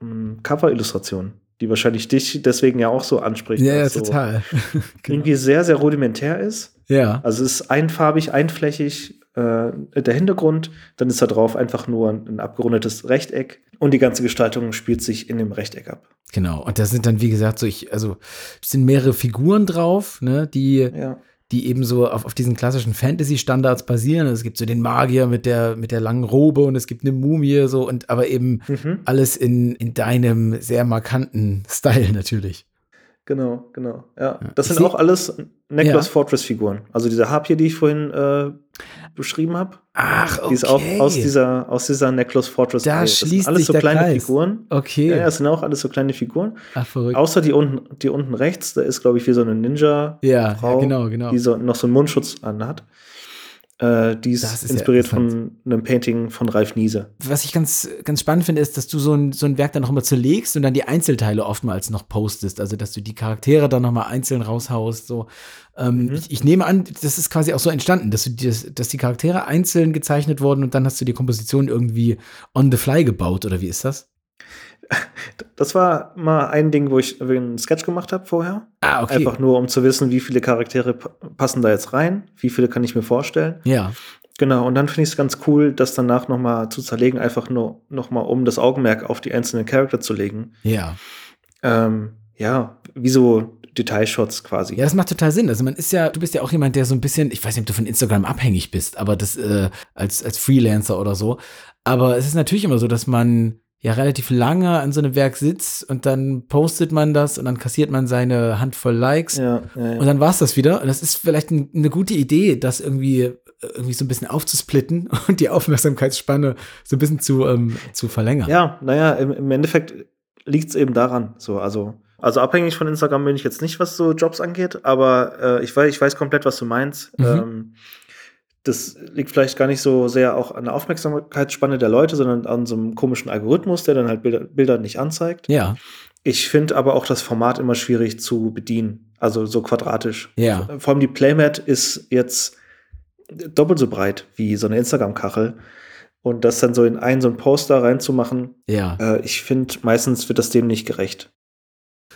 hm, Cover-Illustration, die wahrscheinlich dich deswegen ja auch so anspricht. Ja, ja total. genau. Irgendwie sehr, sehr rudimentär ist. Ja. Also es ist einfarbig, einflächig, äh, der Hintergrund, dann ist da drauf einfach nur ein, ein, abgerundetes Rechteck und die ganze Gestaltung spielt sich in dem Rechteck ab. Genau, und da sind dann, wie gesagt, so ich, also es sind mehrere Figuren drauf, ne, die ja die eben so auf, auf diesen klassischen Fantasy-Standards basieren. Es gibt so den Magier mit der, mit der langen Robe und es gibt eine Mumie so und aber eben mhm. alles in, in deinem sehr markanten Style natürlich. Genau, genau. Ja, das ich sind auch alles Necklace ja. Fortress Figuren. Also diese Harpie, die ich vorhin äh, beschrieben habe. Ach, okay. Die ist auch aus dieser, aus dieser Necklace Fortress. Da das schließt sind alles so kleine Kreis. Figuren. Okay. Ja, das sind auch alles so kleine Figuren. Ach, verrückt. Außer die unten, die unten rechts, da ist, glaube ich, wie so eine Ninja. Ja, ja genau, genau. Die so, noch so einen Mundschutz anhat. Äh, die ist, ist inspiriert ja von einem Painting von Ralf Niese. Was ich ganz, ganz spannend finde, ist, dass du so ein, so ein Werk dann noch immer zerlegst und dann die Einzelteile oftmals noch postest. Also, dass du die Charaktere dann noch mal einzeln raushaust. So. Ähm, mhm. ich, ich, nehme an, das ist quasi auch so entstanden, dass, du die, dass die Charaktere einzeln gezeichnet wurden und dann hast du die Komposition irgendwie on the fly gebaut, oder wie ist das? Das war mal ein Ding, wo ich einen Sketch gemacht habe vorher. Ah, okay. Einfach nur, um zu wissen, wie viele Charaktere passen da jetzt rein, wie viele kann ich mir vorstellen. Ja. Genau, und dann finde ich es ganz cool, das danach noch mal zu zerlegen, einfach nur noch mal, um das Augenmerk auf die einzelnen Charakter zu legen. Ja. Ähm, ja, wie so Detailshots quasi. Ja, das macht total Sinn. Also man ist ja, du bist ja auch jemand, der so ein bisschen, ich weiß nicht, ob du von Instagram abhängig bist, aber das äh, als, als Freelancer oder so. Aber es ist natürlich immer so, dass man ja relativ lange an so einem Werk sitzt und dann postet man das und dann kassiert man seine Handvoll Likes Ja, ja, ja. und dann war's das wieder. Und das ist vielleicht ein, eine gute Idee, das irgendwie irgendwie so ein bisschen aufzusplitten und die Aufmerksamkeitsspanne so ein bisschen zu, ähm, zu verlängern. Ja, naja, im, im Endeffekt liegt es eben daran. So, also, also abhängig von Instagram bin ich jetzt nicht, was so Jobs angeht, aber äh, ich, weiß, ich weiß komplett, was du meinst. Mhm. Ähm, das liegt vielleicht gar nicht so sehr auch an der Aufmerksamkeitsspanne der Leute, sondern an so einem komischen Algorithmus, der dann halt Bilder, Bilder nicht anzeigt. Ja, Ich finde aber auch das Format immer schwierig zu bedienen. Also so quadratisch. ja. Vor allem die Playmat ist jetzt doppelt so breit wie so eine Instagram-Kachel. Und das dann so in einen so einen Poster reinzumachen, Ja. äh, ich finde, meistens wird das dem nicht gerecht.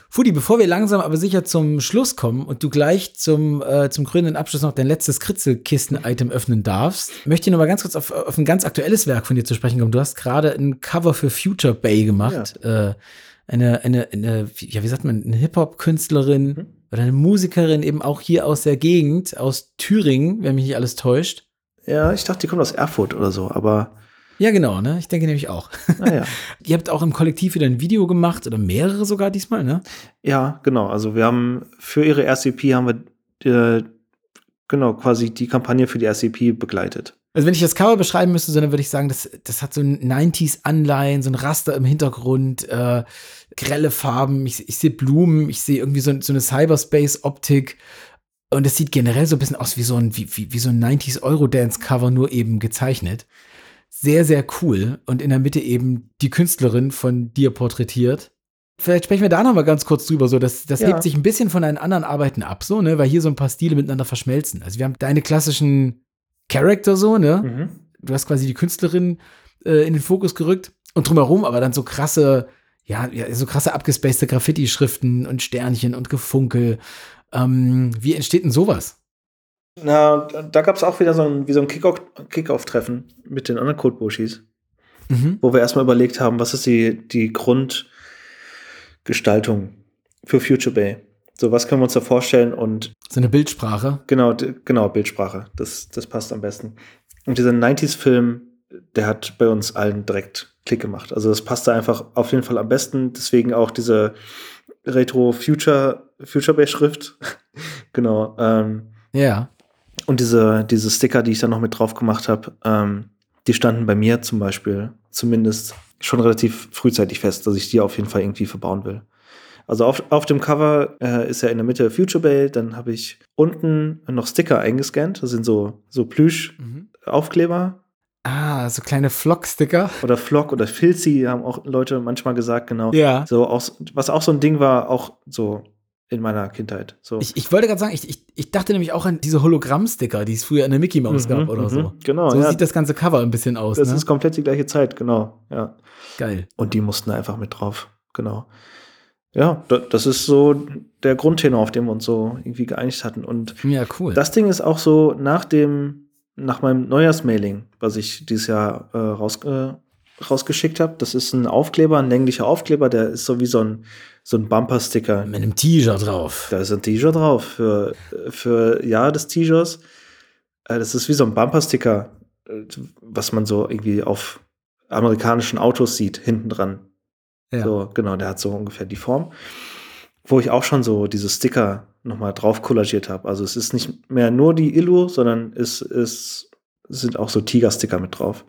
Fudi, bevor wir langsam aber sicher zum Schluss kommen und du gleich zum, äh, zum krönenden Abschluss noch dein letztes Kritzelkisten-Item öffnen darfst, möchte ich noch mal ganz kurz auf, auf ein ganz aktuelles Werk von dir zu sprechen kommen. Du hast gerade ein Cover für Future Bay gemacht. Äh, eine, eine, eine, ja, wie sagt man, eine Hip-Hop-Künstlerin Mhm. oder eine Musikerin eben auch hier aus der Gegend, aus Thüringen, wenn mich nicht alles täuscht. Ja, ich dachte, die kommt aus Erfurt oder so, aber Ja, genau, ne? Ich denke nämlich auch. naja. Ihr habt auch im Kollektiv wieder ein Video gemacht oder mehrere sogar diesmal, ne? ja, genau. Also wir haben für ihre RCP haben wir äh, genau quasi die Kampagne für die RCP begleitet. Also wenn ich das Cover beschreiben müsste, dann würde ich sagen, das, das hat so ein 90s-Anleihen, so ein Raster im Hintergrund, äh, grelle Farben, ich, ich sehe Blumen, ich sehe irgendwie so, so eine Cyberspace-Optik und es sieht generell so ein bisschen aus wie so ein, wie, wie, wie so ein 90s-Eurodance-Cover, nur eben gezeichnet. Sehr, sehr cool und in der Mitte eben die Künstlerin von dir porträtiert. Vielleicht sprechen wir da noch mal ganz kurz drüber, so das, das Ja. hebt sich ein bisschen von deinen anderen Arbeiten ab, so, ne, weil hier so ein paar Stile miteinander verschmelzen. Also wir haben deine klassischen Charakter so, ne? Mhm. du hast quasi die Künstlerin äh, in den Fokus gerückt und drumherum aber dann so krasse, ja, ja so krasse abgespacede Graffiti-Schriften und Sternchen und Gefunkel. Ähm, wie entsteht denn sowas? Na, da gab es auch wieder so ein, wie so ein Kick-Off- Kick-Off-Treffen mit den anderen Codebushis, Mhm. wo wir erstmal überlegt haben, was ist die, die Grundgestaltung für Future Bay. So, was können wir uns da vorstellen? Und So eine Bildsprache. genau, genau, Bildsprache. Das, das passt am besten. Und dieser 90s-Film, der hat bei uns allen direkt Klick gemacht. Also das passte einfach auf jeden Fall am besten. Deswegen auch diese Retro-Future, Future Bay-Schrift. genau. Ähm, Ja. Und diese, diese Sticker, die ich dann noch mit drauf gemacht habe, ähm, die standen bei mir zum Beispiel zumindest schon relativ frühzeitig fest, dass ich die auf jeden Fall irgendwie verbauen will. Also auf, auf dem Cover äh, ist ja in der Mitte Future Bay, dann habe ich unten noch Sticker eingescannt. Das sind so, so Plüsch-Aufkleber Ah, so kleine Flock-Sticker. oder Flock oder Filzi, haben auch Leute manchmal gesagt, genau. Ja. So aus, was auch so ein Ding war, auch so in meiner Kindheit. So. Ich, ich wollte gerade sagen, ich, ich, ich dachte nämlich auch an diese Hologramm-Sticker, die es früher in der Mickey Mouse gab oder mhm, so. Genau, So ja. sieht das ganze Cover ein bisschen aus. das ne? ist komplett die gleiche Zeit, genau. Ja. geil. Und die mussten einfach mit drauf. Genau. Ja, da- das ist so der Grundtenor, auf dem wir uns so irgendwie geeinigt hatten. Und Ja, cool. das Ding ist auch so nach dem, nach meinem Neujahrsmailing, was ich dieses Jahr äh, raus, äh, rausgeschickt habe. Das ist ein Aufkleber, ein länglicher Aufkleber, der ist so wie so ein, so ein Bumper-Sticker. Mit einem T-Shirt drauf. Da ist ein T-Shirt drauf für, für ja des T-Shirts. Äh, das ist wie so ein Bumper-Sticker, äh, was man so irgendwie auf amerikanischen Autos sieht, hinten dran. Ja. So, genau, der hat so ungefähr die Form. Wo ich auch schon so diese Sticker nochmal drauf kollagiert habe. Also es ist nicht mehr nur die Illu, sondern es, es sind auch so Tiger-Sticker mit drauf.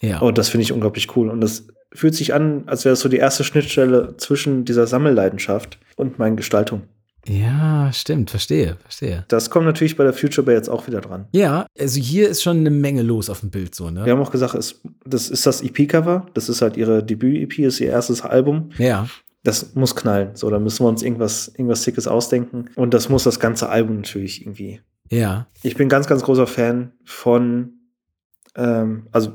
Ja. Und das finde ich unglaublich cool. Und das fühlt sich an, als wäre es so die erste Schnittstelle zwischen dieser Sammelleidenschaft und meinen Gestaltung. ja, stimmt. Verstehe, verstehe. Das kommt natürlich bei der Future Bay jetzt auch wieder dran. Ja, also hier ist schon eine Menge los auf dem Bild so, ne? Wir haben auch gesagt, es, das ist das EP-Cover. Das ist halt ihre Debüt-EP, ist ihr erstes Album. Ja. Das muss knallen. So, da müssen wir uns irgendwas, irgendwas Sickes ausdenken. Und das muss das ganze Album natürlich irgendwie. Ja. Ich bin ganz, ganz großer Fan von, ähm, also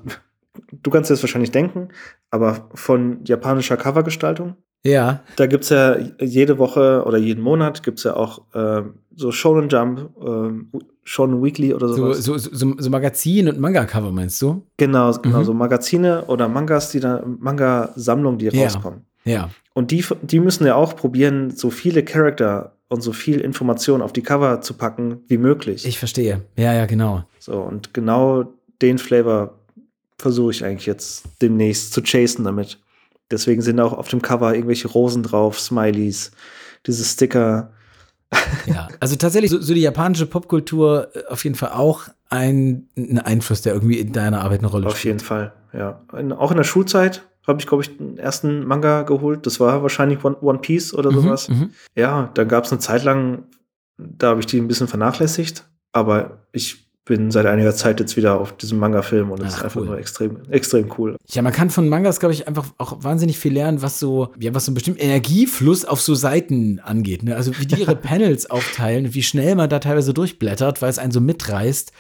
du kannst dir das wahrscheinlich denken, aber von japanischer Covergestaltung. Ja. Da gibt es ja jede Woche oder jeden Monat gibt es ja auch ähm, so Shonen Jump, ähm, Shonen Weekly oder So, sowas. so, so, so Magazin und Manga-Cover meinst du? Genau, genau, Mhm. so Magazine oder Mangas, die da, Manga-Sammlungen, die Ja. rauskommen. Ja. Und die, die müssen ja auch probieren, so viele Charakter und so viel Information auf die Cover zu packen wie möglich. Ich verstehe. Ja, ja, genau. so, und genau den Flavor versuche ich eigentlich jetzt demnächst zu chasen damit. Deswegen sind auch auf dem Cover irgendwelche Rosen drauf, Smileys, diese Sticker. Ja, also tatsächlich so, so die japanische Popkultur äh, auf jeden Fall auch ein, ein Einfluss, der irgendwie in deiner Arbeit eine Rolle Auf jeden Fall, ja. In, auch in der Schulzeit habe ich, glaube ich, den ersten Manga geholt. Das war wahrscheinlich One, One Piece oder Mhm, sowas. mhm. Ja, dann gab es eine Zeit lang, da habe ich die ein bisschen vernachlässigt, aber ich bin seit einiger Zeit jetzt wieder auf diesem Manga-Film und es ist einfach cool. nur extrem, extrem cool. Ja, man kann von Mangas, glaube ich, einfach auch wahnsinnig viel lernen, was so, ja, was so einen bestimmten Energiefluss auf so Seiten angeht. Ne? Also wie die ihre Panels aufteilen, und wie schnell man da teilweise durchblättert, weil es einen so mitreißt,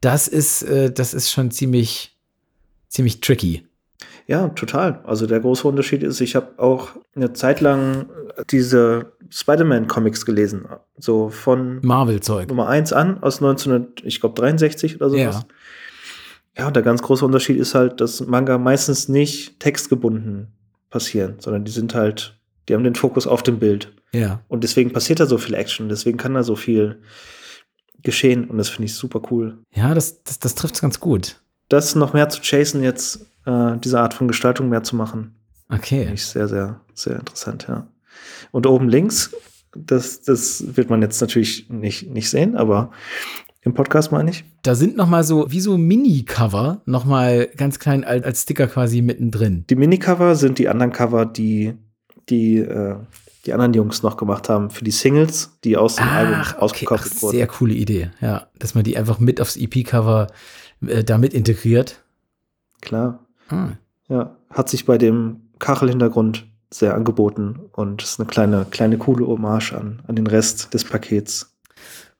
das ist, äh, das ist schon ziemlich, ziemlich tricky. Ja, total. Also der große Unterschied ist, ich habe auch eine Zeit lang diese Spider-Man-Comics gelesen. So von Marvel-Zeug. Nummer 1 an, aus 1963 oder sowas. Ja. Ja, und der ganz große Unterschied ist halt, dass Manga meistens nicht textgebunden passieren, sondern die sind halt, die haben den Fokus auf dem Bild. Ja. Und deswegen passiert da so viel Action, deswegen kann da so viel geschehen und das finde ich super cool. Ja, das, das, das trifft es ganz gut. Das noch mehr zu chasen, jetzt äh, diese Art von Gestaltung mehr zu machen, Okay. finde ich sehr, sehr, sehr interessant, ja. Und oben links, das, das wird man jetzt natürlich nicht, nicht sehen, aber im Podcast meine ich. Da sind noch mal so, wie so Mini-Cover, noch mal ganz klein als, als Sticker quasi mittendrin. Die Minicover sind die anderen Cover, die die, äh, die anderen Jungs noch gemacht haben für die Singles, die aus dem Album Ach, okay. Ach, ausgekoppelt wurden. sehr coole Idee. Ja, dass man die einfach mit aufs EP-Cover äh, damit integriert. Klar. Ah. Ja, hat sich bei dem Kachelhintergrund sehr angeboten und ist eine kleine, kleine coole Hommage an, an den Rest des Pakets.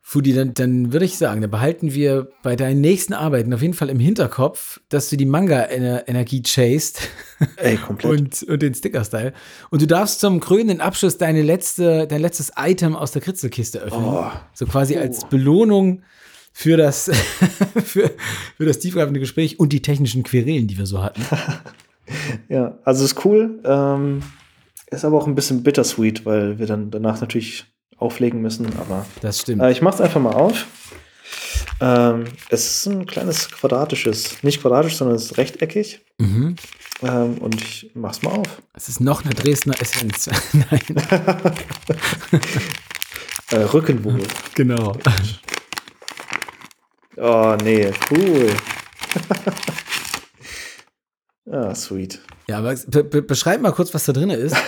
Fudi, dann, dann würde ich sagen, dann behalten wir bei deinen nächsten Arbeiten auf jeden Fall im Hinterkopf, dass du die Manga-Energie chased Ey, komplett. und, und den Sticker-Style. Und du darfst zum krönenden Abschluss deine letzte, dein letztes Item aus der Kritzelkiste öffnen. Oh. So quasi Oh. als Belohnung für das, für, für das tiefgreifende Gespräch und die technischen Querelen, die wir so hatten. Ja, also ist cool. Ähm, ist aber auch ein bisschen bittersweet, weil wir dann danach natürlich auflegen müssen. Aber Das stimmt. äh, ich mach's einfach mal auf. Ähm, es ist ein kleines quadratisches, nicht quadratisch, sondern es ist rechteckig. Mhm. Ähm, und ich mach's mal auf. Es ist noch eine Dresdner Essenz. Nein, Äh, Rückenwohl. genau. Oh, nee, cool. ah, sweet. Ja, aber be be beschreib mal kurz, was da drin ist.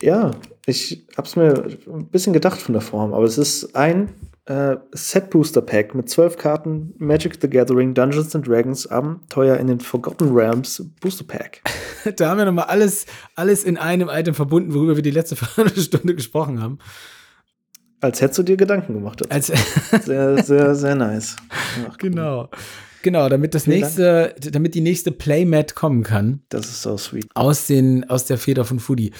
Ja, ich hab's mir ein bisschen gedacht von der Form, aber es ist ein äh, Set Booster Pack mit zwölf Karten Magic the Gathering Dungeons and Dragons Abenteuer in den Forgotten Realms Booster Pack. Da haben wir nochmal alles, alles in einem Item verbunden, worüber wir die letzte Viertelstunde gesprochen haben. Als hättest du dir Gedanken gemacht. dazu. Als, Sehr, sehr, sehr nice. Ach, genau. Genau, damit das Vielen nächste, damit die nächste Playmat kommen kann. Das ist so sweet. aus, den, aus der Feder von Fudi.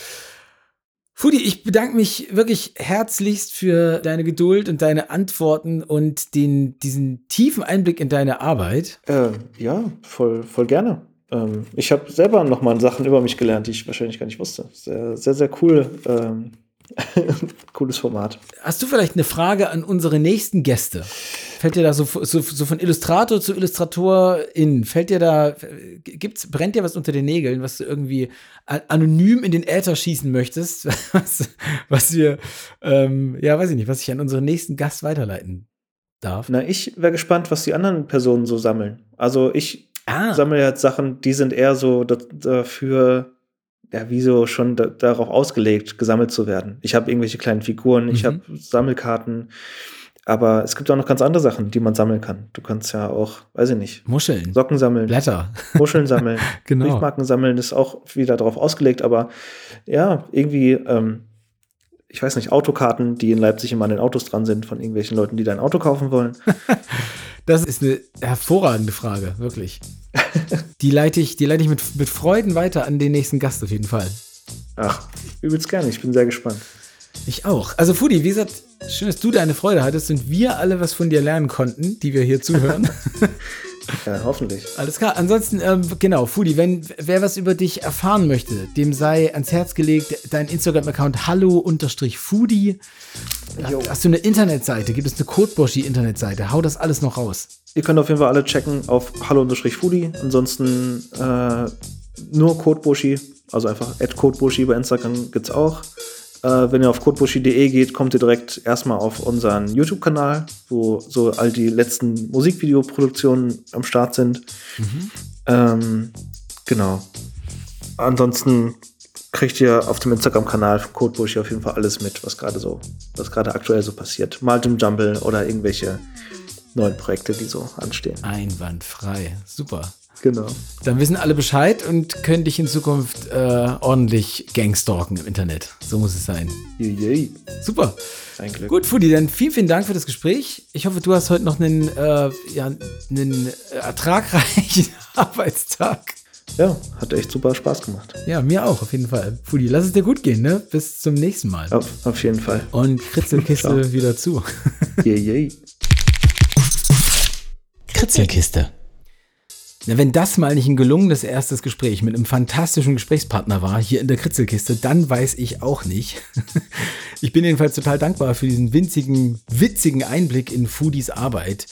Fudi, ich bedanke mich wirklich herzlichst für deine Geduld und deine Antworten und den, diesen tiefen Einblick in deine Arbeit. Äh, ja, voll, voll gerne. Ähm, ich habe selber noch mal Sachen über mich gelernt, die ich wahrscheinlich gar nicht wusste. Sehr, sehr, sehr cool. Ähm, cooles Format. Hast du vielleicht eine Frage an unsere nächsten Gäste? Fällt dir da so, so, so von Illustrator zu Illustratorin, fällt dir da, gibt's, brennt dir was unter den Nägeln, was du irgendwie anonym in den Äther schießen möchtest, was, was wir, ähm, ja, weiß ich nicht, was ich an unseren nächsten Gast weiterleiten darf? Na, ich wäre gespannt, was die anderen Personen so sammeln. Also ich Ah, sammle jetzt Sachen, die sind eher so da- dafür, ja, wie so schon da, darauf ausgelegt, gesammelt zu werden. Ich habe irgendwelche kleinen Figuren, ich Mhm. habe Sammelkarten, aber es gibt auch noch ganz andere Sachen, die man sammeln kann. Du kannst ja auch, weiß ich nicht, Muscheln, Socken sammeln, Blätter, Muscheln sammeln, genau. Briefmarken sammeln ist auch wieder darauf ausgelegt, aber ja, irgendwie, ähm, ich weiß nicht, Autokarten, die in Leipzig immer an den Autos dran sind, von irgendwelchen Leuten, die dein Auto kaufen wollen. Das ist eine hervorragende Frage, wirklich. Die leite ich, die leite ich mit, mit Freuden weiter an den nächsten Gast auf jeden Fall. Ach, übelst gerne, ich bin sehr gespannt. Ich auch. Also Fudi, wie gesagt, schön, dass du deine Freude hattest und wir alle was von dir lernen konnten, die wir hier zuhören. Ja, hoffentlich. Alles klar. Ansonsten, ähm, genau, Fudi, wenn wer was über dich erfahren möchte, dem sei ans Herz gelegt, dein Instagram-Account hallo-fudi. Hast du eine Internetseite? Gibt es eine Codeboschi-Internetseite? Hau das alles noch raus. Ihr könnt auf jeden Fall alle checken auf hallo-foodie. Ansonsten äh, nur Codebushi, also einfach Codebushi bei Instagram gibt es auch. Äh, wenn ihr auf codebushi.de geht, kommt ihr direkt erstmal auf unseren YouTube-Kanal, wo so all die letzten Musikvideoproduktionen am Start sind. Mhm. Ähm, genau. Ansonsten kriegt ihr auf dem Instagram-Kanal von Codebushi auf jeden Fall alles mit, was gerade so, was gerade aktuell so passiert. Mal im Jumble oder irgendwelche neuen Projekte, die so anstehen. Einwandfrei. Super. Genau. Dann wissen alle Bescheid und können dich in Zukunft äh, ordentlich gangstalken im Internet. So muss es sein. Yay. Super. Ein Glück. Gut, Fudi, dann vielen, vielen Dank für das Gespräch. Ich hoffe, du hast heute noch einen, äh, ja, einen ertragreichen Arbeitstag. Ja, hat echt super Spaß gemacht. Ja, mir auch, auf jeden Fall. Fudi, lass es dir gut gehen, ne? Bis zum nächsten Mal. Auf, auf jeden Fall. Und Kritzelkiste wieder zu. Yay, yay. Kritzelkiste. Na, wenn das mal nicht ein gelungenes erstes Gespräch mit einem fantastischen Gesprächspartner war, hier in der Kritzelkiste, dann weiß ich auch nicht. ich bin jedenfalls total dankbar für diesen winzigen, witzigen Einblick in Foodies Arbeit,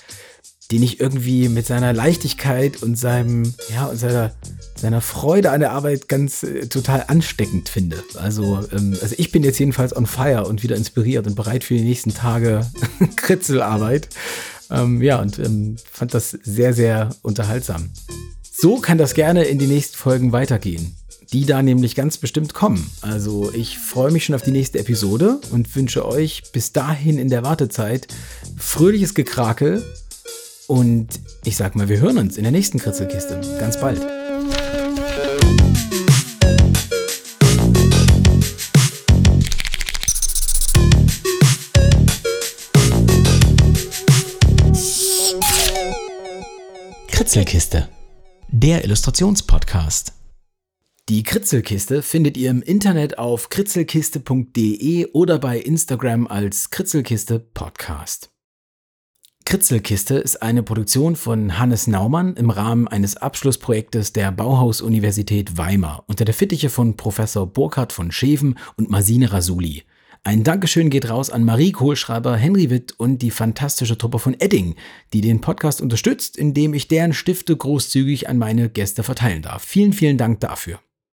den ich irgendwie mit seiner Leichtigkeit und seinem, ja, und seiner, seiner Freude an der Arbeit ganz äh, total ansteckend finde. Also, ähm, also ich bin jetzt jedenfalls on fire und wieder inspiriert und bereit für die nächsten Tage Kritzelarbeit. Ähm, ja, und ähm, fand das sehr, sehr unterhaltsam. So kann das gerne in die nächsten Folgen weitergehen, die da nämlich ganz bestimmt kommen. Also ich freue mich schon auf die nächste Episode und wünsche euch bis dahin in der Wartezeit fröhliches Gekrakel und ich sag mal, wir hören uns in der nächsten Kritzelkiste. Ganz bald. Kritzelkiste, der Illustrationspodcast. Die Kritzelkiste findet ihr im Internet auf kritzelkiste.de oder bei Instagram als Kritzelkiste Podcast. Kritzelkiste ist eine Produktion von Hannes Naumann im Rahmen eines Abschlussprojektes der Bauhaus-Universität Weimar unter der Fittiche von Professor Burkhard von Scheven und Masine Rasuli. Ein Dankeschön geht raus an Marie Kohlschreiber, Henry Witt und die fantastische Truppe von Edding, die den Podcast unterstützt, indem ich deren Stifte großzügig an meine Gäste verteilen darf. Vielen, vielen Dank dafür.